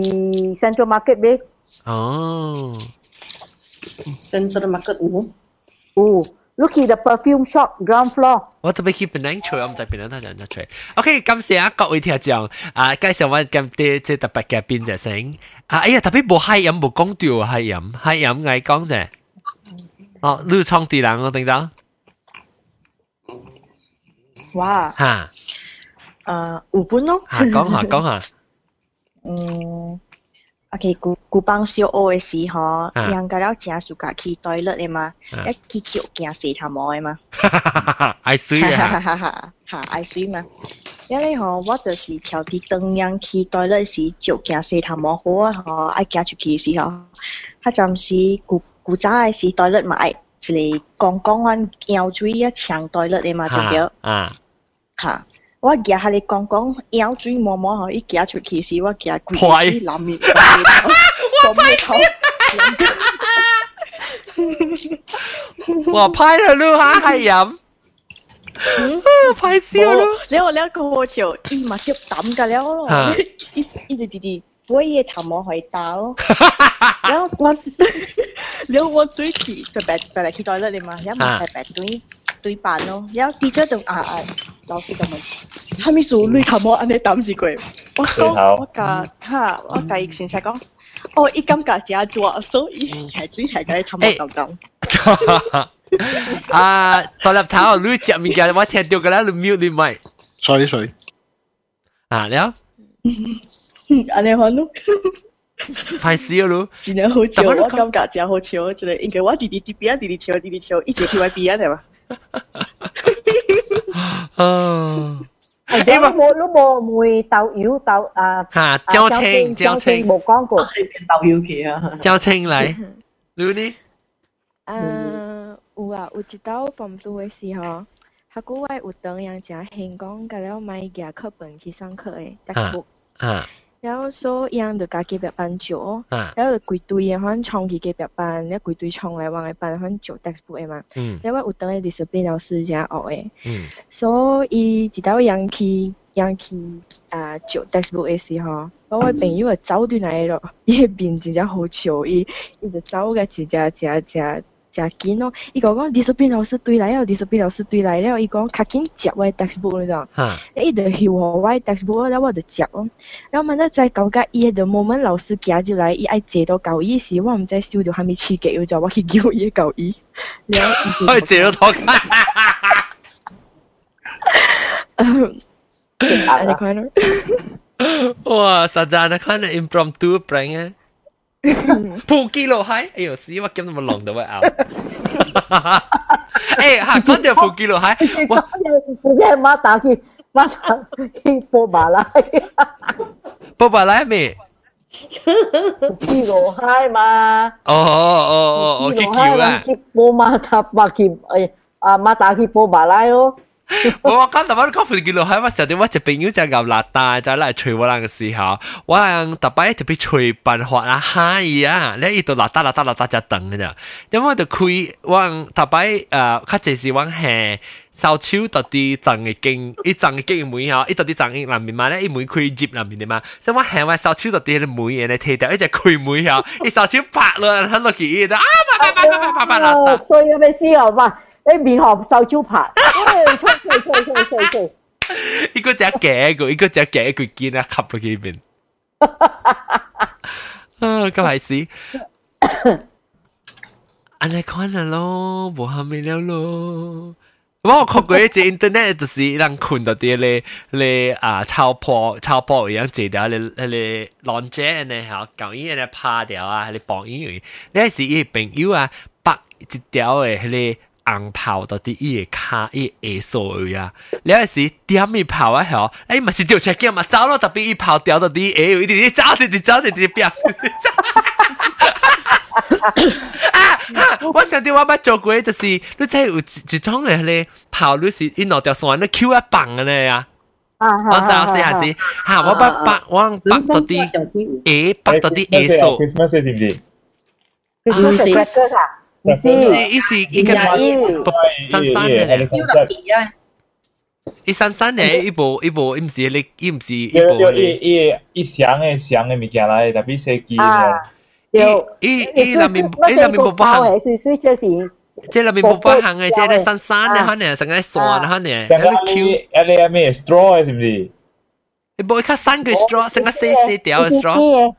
Central Market 买。哦，Central Market 有有，你去 the perfume shop ground floor。我特别去槟城吹，我唔知槟城睇人就吹。OK，感谢各位听众啊，介绍我今啲即特别嘅边只声啊！哎呀，特别冇閪饮冇讲掉閪饮，閪饮嗌讲啫。哦，你创地人我听到。哇！吓！诶，五本咯。吓，讲下讲下。 嗯，啊，去古古邦小学的时吼，养到了正暑假去倒落诶嘛，要去捉惊死头毛的嘛。哈哈哈！爱水啊！哈 哈哈！哈爱水嘛？因为吼，我就是调皮灯阳去对了时就惊死头毛好啊！吼，爱家去 K 时吼，他暂时古古早的时对了嘛，爱一个牌，是刚刚按尿嘴啊抢对了的嘛，对不对？啊，哈。我夹下你讲讲腰椎摸摸嗬，一夹出去时我夹攰啲谂面，我拍头，我拍了路下系饮，拍笑咯。你我两个我就伊嘛就抌㗎了咯，一一直弟弟。我也头毛可以打咯，然后我，然后我对住就白白嚟期待啦你嘛，然后白白对 对扮咯，然后 teacher 就啊啊老师咁问，系咪数你头毛安尼抌住佢？我讲我架吓我架先生讲，哦伊感觉真做，所以系真系佢头毛抌抌。啊，大粒头你食物件我听到㗎啦，你 mute 你咪。 sorry sorry。啊，了。安尼看咯，拍笑咯，真系好笑，我感觉真好笑，真系应该我弟弟弟边啊，弟弟笑，弟弟笑，一直去我边啊，系嘛？ 啊！诶，你冇你冇梅豆油豆啊？吓，椒青椒青冇讲过，豆油嘅啊，椒青嚟，你呢？诶，有啊，有一道 form two 嘅时候。下个位有当样正兴讲，咁了买夹课本去上课诶，textbook。啊。 然后所以樣就家给表班做，然後規堆嘅可能創幾幾百班，然後規堆創來往嘅班可能做 textbook 誒嘛。嗯。因為有當嘅 discipline 老师正學誒。嗯。所以直到樣去樣去啊做 textbook 嘅時候，我位朋友就走對嚟咯，伊個面真正好笑，伊伊就走嘅真正真正。夹紧哦！伊讲讲，discipline 老师对来了，discipline 老师对来了。伊讲夹紧夹我 textbook 咁子，那伊就我歪 textbook，我就夹。然后，我们再搞个伊，就某门老师夹就来，伊爱接到搞伊时，我唔知笑到后面刺激又咋，我去叫伊搞伊。你快接住他！哈哈哈哈哈哈！哇塞，真能看那 impromptu，师兄！铺基路閪，哎呦死！我今日冇浪到我咬。哎，吓讲到铺基路閪，我自己马打去马打去波马拉。波马拉咩？基路閪嘛。哦哦哦哦，去叫啊！去波马打马去，哎啊马打去波马拉咯。 我讲特别讲附近落海，我成日我一朋友就牛辣大，就嚟吹我人嘅时候，我人特别特别吹办法啊，嗨啊！你伊度辣大辣大辣大只等嘅咋？因为我就开我特别诶，较济是我系手手特啲赠嘅经，伊赠嘅经梅吓，伊特啲赠嘅南面嘛咧，伊梅开接南面嘅嘛，所以我系我手手特啲嘅梅嘢咧，摕掉一只开梅吓，伊手手拍落，睇落去伊就啊啪啪啪啪啪啪辣大，所以咩事啊嘛？ 你面学手招拍，吹吹吹吹吹吹。呢个只嘅个，呢个只嘅佢见啊，吸咗几边。啊，咁系事。安尼看下咯，冇下面了咯。我看过一只 internet 就是让困到啲咧咧啊超破超破一样借掉咧咧浪姐呢吓，旧衣咧趴掉啊，咧绑衣样。呢是伊朋友啊，白一条诶迄个。 红炮到啲伊个卡伊下数呀，你有时点咪炮啊嗬？诶咪是掉只脚嘛，走咯，特别伊炮掉到啲下，一啲啲走，啲啲走，啲啲变。啊！我上次我捌做过，就是你真系有一种嘅咧炮，你是伊攞条线，你 Q 一棒嘅咧呀。我就试下先，吓我捌捌我捌到啲下，捌到啲下数。Christmas 知唔知？Christmas 啊！不是， 伊是伊个珊珊嘅咧，伊珊珊嘅，伊部伊部伊唔是你，伊唔是伊部伊伊伊上嘅上嘅物件来，特别设计嘅。伊伊内面伊内面冇包行，即系内面冇包行嘅，即系珊珊嘅，可能成个线，可能有啲 Q，有啲咩 straw 是唔是？你冇一卡三个 straw，成个细细条嘅 straw。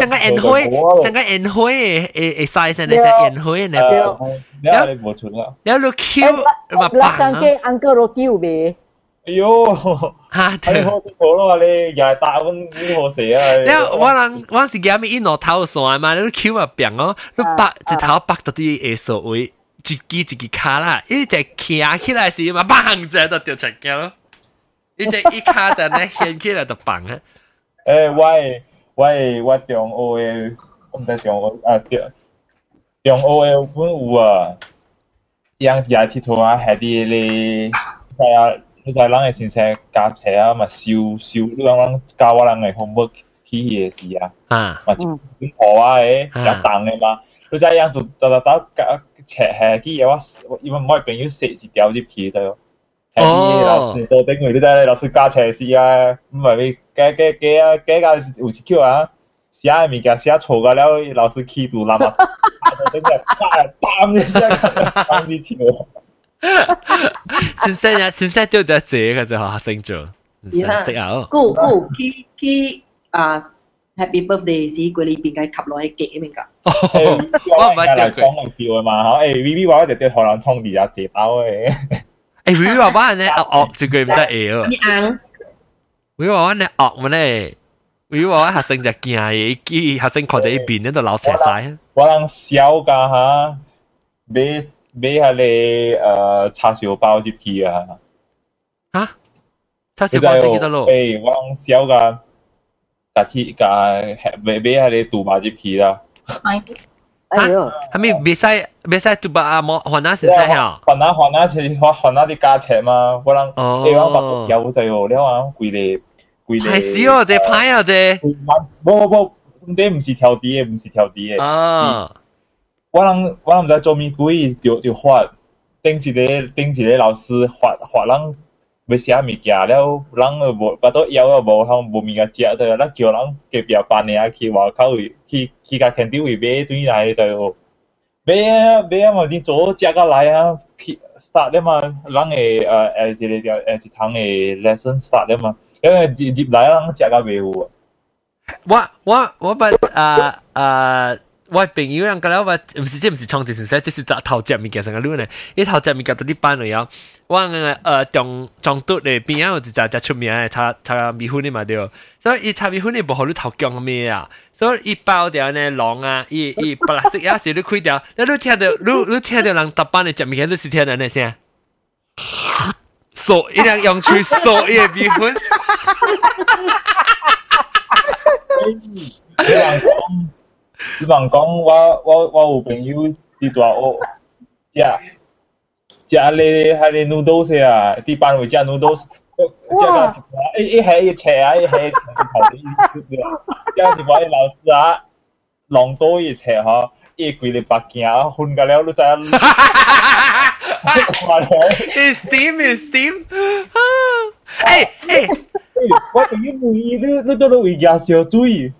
成個宴會，成個宴會誒誒 size 成成宴會呢個，然後你冇存啦，然後你 Q 咪白。上機 uncle 都 Q 未？哎喲，嚇！你好好咯，你又係打蚊呢個蛇啊！然後我人我是夾咪一攞頭線嘛，你 Q 咪病咯，你白一頭白到啲誒所謂一支一支卡啦，一隻卡起來時嘛，砰一下就掉出嚟咯，一隻一卡就咧掀起來就砰啊！诶、喂，我诶，我诶，我中学诶，我毋知中学啊，中中学诶，阮有啊，养只铁佗啊，下底咧，系啊，迄知咱诶先生驾车啊，嘛收收，你讲讲教我人诶，好要起诶事啊，啊，嘛就学啊诶，较重诶嘛，你再样住，就就到驾车下底，我我因为我朋友说一条入去，对。系啲老师到顶佢都得，老师教斜视啊，唔系你加加加啊加加有一叫啊，写物件写错咗了，老师企住啦嘛，顶个打打一下，打你跳。先生啊，先生丢咗这个就学生做，即系姑姑去去啊，Happy Birthday 是佢里边嘅吸落去记面㗎。我唔系掉讲嚟掉啊嘛，诶 V V 话我就掉可能冲啲啊，借包嘅。 诶，Vivi 爸爸呢？恶住句唔得嘢喎。你硬？Vivi 爸爸呢？恶乜呢？Vivi 爸爸学生就惊嘢，佢学生看到一边喺度流斜晒。我人笑㗎吓，买买下你诶叉烧包入去啊！吓？叉烧包入去得咯？诶，我人笑㗎，架铁架买买下你杜巴入去啦。 哎呦，係咪別使別使杜巴啊？冇換哪先使啊？換哪換哪是換換哪啲價錢嘛？我諗你講白有就有，你話貴啲貴啲。係屎哦！這牌啊這。冇冇冇，你唔是調啲嘅，唔是調啲嘅。啊！我諗我諗唔知做咩鬼，就就發頂一個頂一個老師發發人。要写物件了，人就无，巴肚枵又无通无物件食的，咱叫人隔壁班的啊去外口去去甲肯定位买转来就买啊买啊嘛，你做食个来啊，去 start 了嘛，人会呃诶一个条诶一堂嘅 lesson start 了嘛，因为入入来人食个袂有。我我我捌啊啊。 我朋友人讲了，我唔是即唔是创治先生，即是头食物件成个路呢。伊头食物件到啲班嚟啊，我诶中中督咧边有一只只出名嘅炒炒米粉嘅嘛对，所以伊炒米粉嘅无好你头姜咩啊，所以伊包掉呢狼啊，伊伊白色有时你开掉，你你听到你你听到人搭班嘅食物件都是听到呢声，嗦一两用嘴嗦伊嘅米粉。 比方讲，我我我有朋友伫大学食 食你系你 noodles 啊，啲班会食 noodles。这个一一系一切啊，一系头啲意思啊，之后就话老师啊，浪多一切嗬，一鬼你白件啊，混个了都在。It's steam, it's steam. 哎哎，我等于每你你都都会加小水。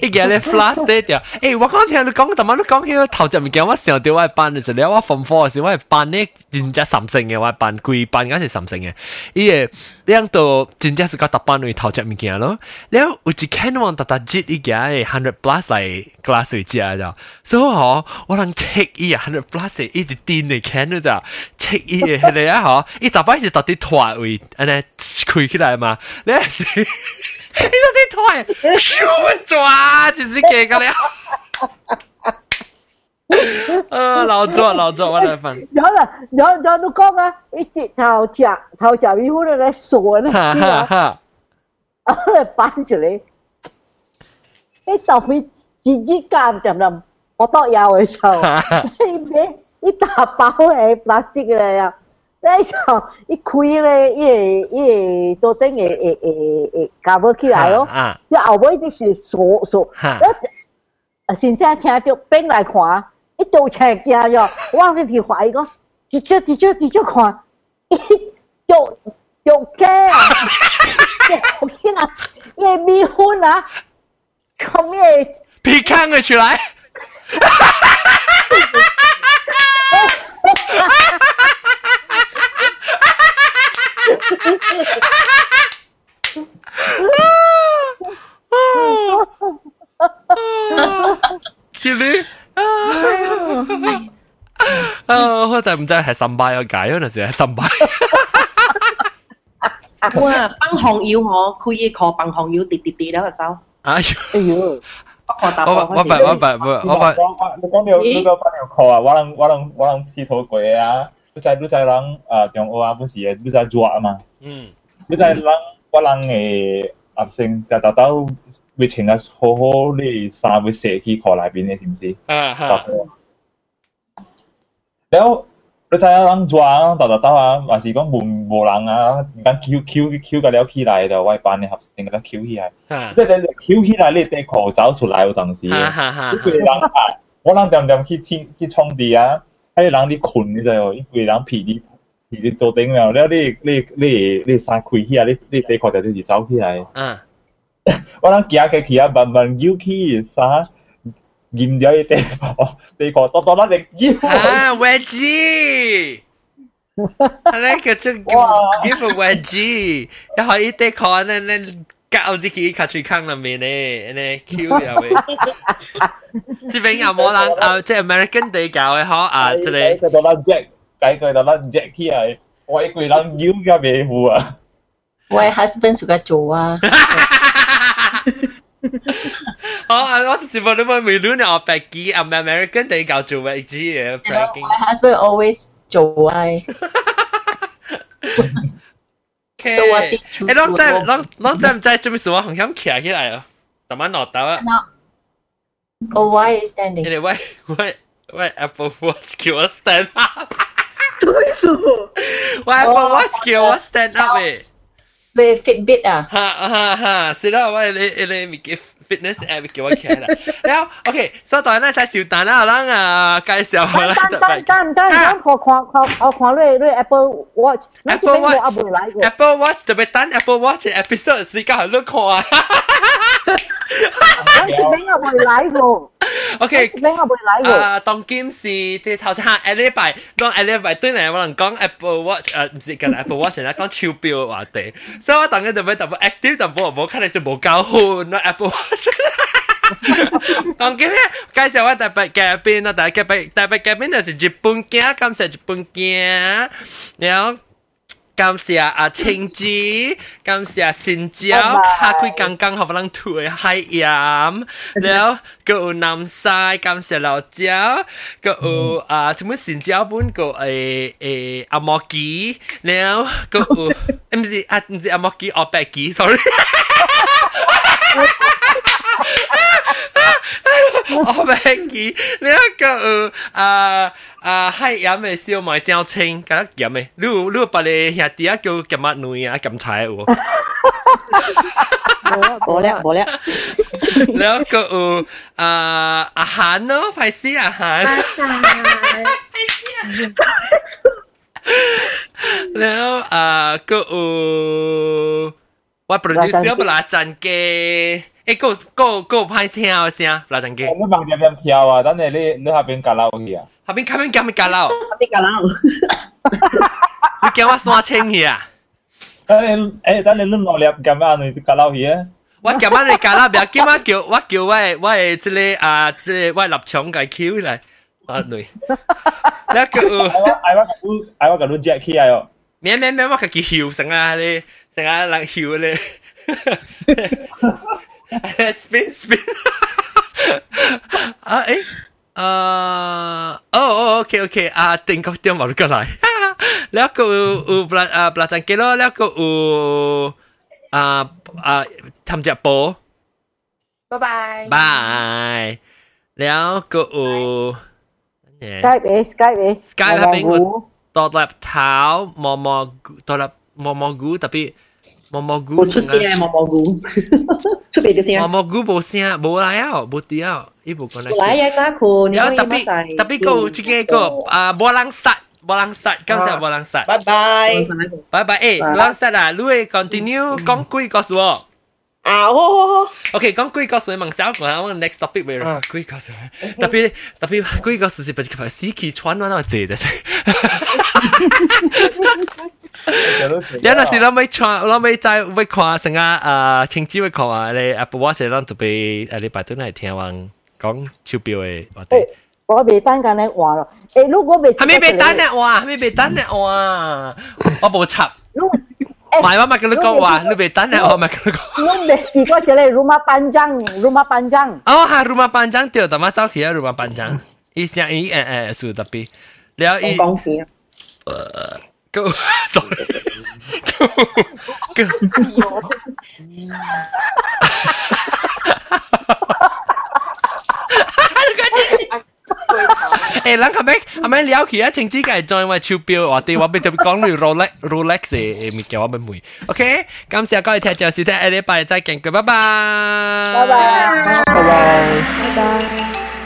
伊个咧 flash 啲条，诶我讲听你讲，寻晚都讲起头集物件，我想到我班嘅时候，我 form four 嘅时候，我班咧真正神圣嘅，我班规班嗰时神圣嘅，伊个两度真正是个特班为头集物件咯。然后有一间我特特接伊个诶 hundred plus 嚟 glass 嚟接啊，就所以嗬，我能 check 伊啊 hundred plus 一直癫嚟 can 咯就 check 伊嘅系你啊嗬，伊特班是特啲拖位，安尼开起来嘛，你系。 你说这腿，咻抓，就是这个了。呃，老左老左，我来分。有啦，有有都讲啊，一只头只头只米糊的来锁呢，哈哈哈，啊，搬出来，一头米几几干点点，我到腰的时候，一边一打包诶，plastic 来呀。哎 呦，一开咧，一、一都等，诶、诶、诶、诶搞不起来哦。啊。这后尾就是缩缩。哈。我现在听着边来看，一到车间哟，我往里头怀个，直接、直接、直接看，一，有、有鸡啊！哈哈哈哈哈哈！我天啊，你未婚啊？靠，你皮康了出来！哈哈哈哈哈哈！Kili，啊，我真唔知係神拜嘅解，嗰陣時係神拜。哇！崩紅腰我，佢嘢可崩紅腰跌跌跌咗就走。哎呦！我我唔係我唔係我唔係，你講你講你講邊條褲啊？我能我能我能剃頭鬼啊！不知不知人啊中学啊不是你知道啊嘛。嗯。不知人我人的学生大大都未请个好好的三回社区课那边的是不是？嗯嗯然后你知人住啊大大都啊还是讲问我人啊人 qqq 给聊起来的我会把学生给 q 起来这个 q 起来你得空找出来我当时哈哈哈我能点点去听去充地啊喺人啲困你就一个人皮啲。你做顶了，了你你你你衫开起啊，你你底裤就就是走起来。嗯。我谂行嘅去啊，慢慢摇起衫，染掉啲底裤，底裤多多那只摇。啊，wedgie。系咧，叫做 give a wedgie，然后一底裤咧咧。 搞自己卡住坑入面咧，咧 Q 入面。即系有冇人啊？即系 American 地教嘅嗬啊，即系。佢到啦 Jack。cái người đó là Jack kia ấy Ôi người đó yêu cái bề hù à Ôi husband suka chua 哦，我就是问你问美女呢？我白机啊，American 地教做白机嘅白机。My husband always 做爱。 So what did you？诶，啷在啷啷在唔在做咩事？我好想企起来啊！突然落到啊！Oh, why are you standing? Anyway, why why Apple Watch 叫我 stand up？对数。我 Apple Watch 叫我 stand up 诶。 你 Fitbit 啊？哈哈哈！是啦，我你你咪叫 fitness app 叫我企啦。然后 OK，所以当然咧在小蛋啦，咱啊介绍啦。等等等等，咱看看看我看你你 Apple Watch。Apple Watch 啊，未来个。Apple Watch 特别等 Apple Watch episode 时间系你看啊。咱这边啊未来个。OK，咩我会嚟喎？啊，当今是即头先下一礼拜，当一礼拜对嚟我能讲 Apple Watch，诶唔是讲 Apple Watch，人家讲超标嘅话题， 所以我当然就会特别 active，但不我看的是无搞混那 Apple Watch。当今日介绍我特别嘉宾，那特别特别嘉宾就是日本镜，感谢日本镜，然后。感谢阿青子，感谢新椒，下佢刚刚好能吐嘅海盐，然后个有南西，感谢老椒，个有啊什么新椒本个诶诶阿莫基，然后个有唔是啊唔是阿莫基，我白基，sorry。 我明記呢一個有啊啊海飲嘅燒賣真清，咁得飲嘅。你有你有別嘅兄弟啊叫夾乜女啊夾菜喎？冇啦冇啦，呢一個有啊阿韓咯，快啲阿韓。然後啊，個有我 producer 不拉贊嘅。诶，个个个歹听个声，拉张机。你望点点跳啊？等下你你下边夹捞去啊？下边下边夹咪夹捞？下边夹捞。你叫我山青去啊？诶诶，等下你落粒夹咩你夹捞去啊？我夹乜你夹捞？别叫我叫我叫我我诶，即个啊，即个我立场个 Q 嚟。啊对，那个我我我我我个路接起来哦。咩咩咩，我个叫笑成啊你成啊，人笑咧。spin, spin. à, ấy. À, oh, ok, ok. À, tình có tiêu mà cái lại. Lẽ cô u kia đó, lẽ cô u à à tham gia bố. Bye bye. Bye. Lẽ cô u Skype đi, Skype đi. Skype là mình tọt lập tháo mò mò tọt lập mò mò gú, tapi 毛无出声诶，毛毛菇，出别个声。毛毛菇无声，无来啊，无滴啊，伊无讲来。来呀，哪可？然后特别特别个这个个啊，波浪杀，波浪杀，感谢波浪杀。拜拜，拜拜，诶，波浪杀啊，你会 continue 讲鬼告诉我。啊，好好好。OK，讲鬼故事，问走过啊，我 next topic 为了鬼故事，特别特别鬼故事是不是？死气喘，我那坐的。有陣時諗起唱，諗起在會看成啊，誒，情節會看啊，你 Apple Watch 諗特別，誒，你白真係聽話講手錶嘅話題。我未等緊你話咯，誒，如果未，係咪未等你話？係咪未等你話？我冇插。買乜乜跟你講話，你未等你我咪跟你講。你未試過這類 rumah panjang rumah panjang？哦，係 rumah panjang 掉，但係早期啊 rumah panjang，以前以誒誒，是特別，然後以。go sorry go go 诶，谂系咪系咪了解啊？情之嘅再话超标，我哋话俾特别讲你 Rolex Rolex 嘅物件我咪会，OK？感谢各位听众收听，下礼拜再见，拜拜，拜拜，拜拜，拜拜。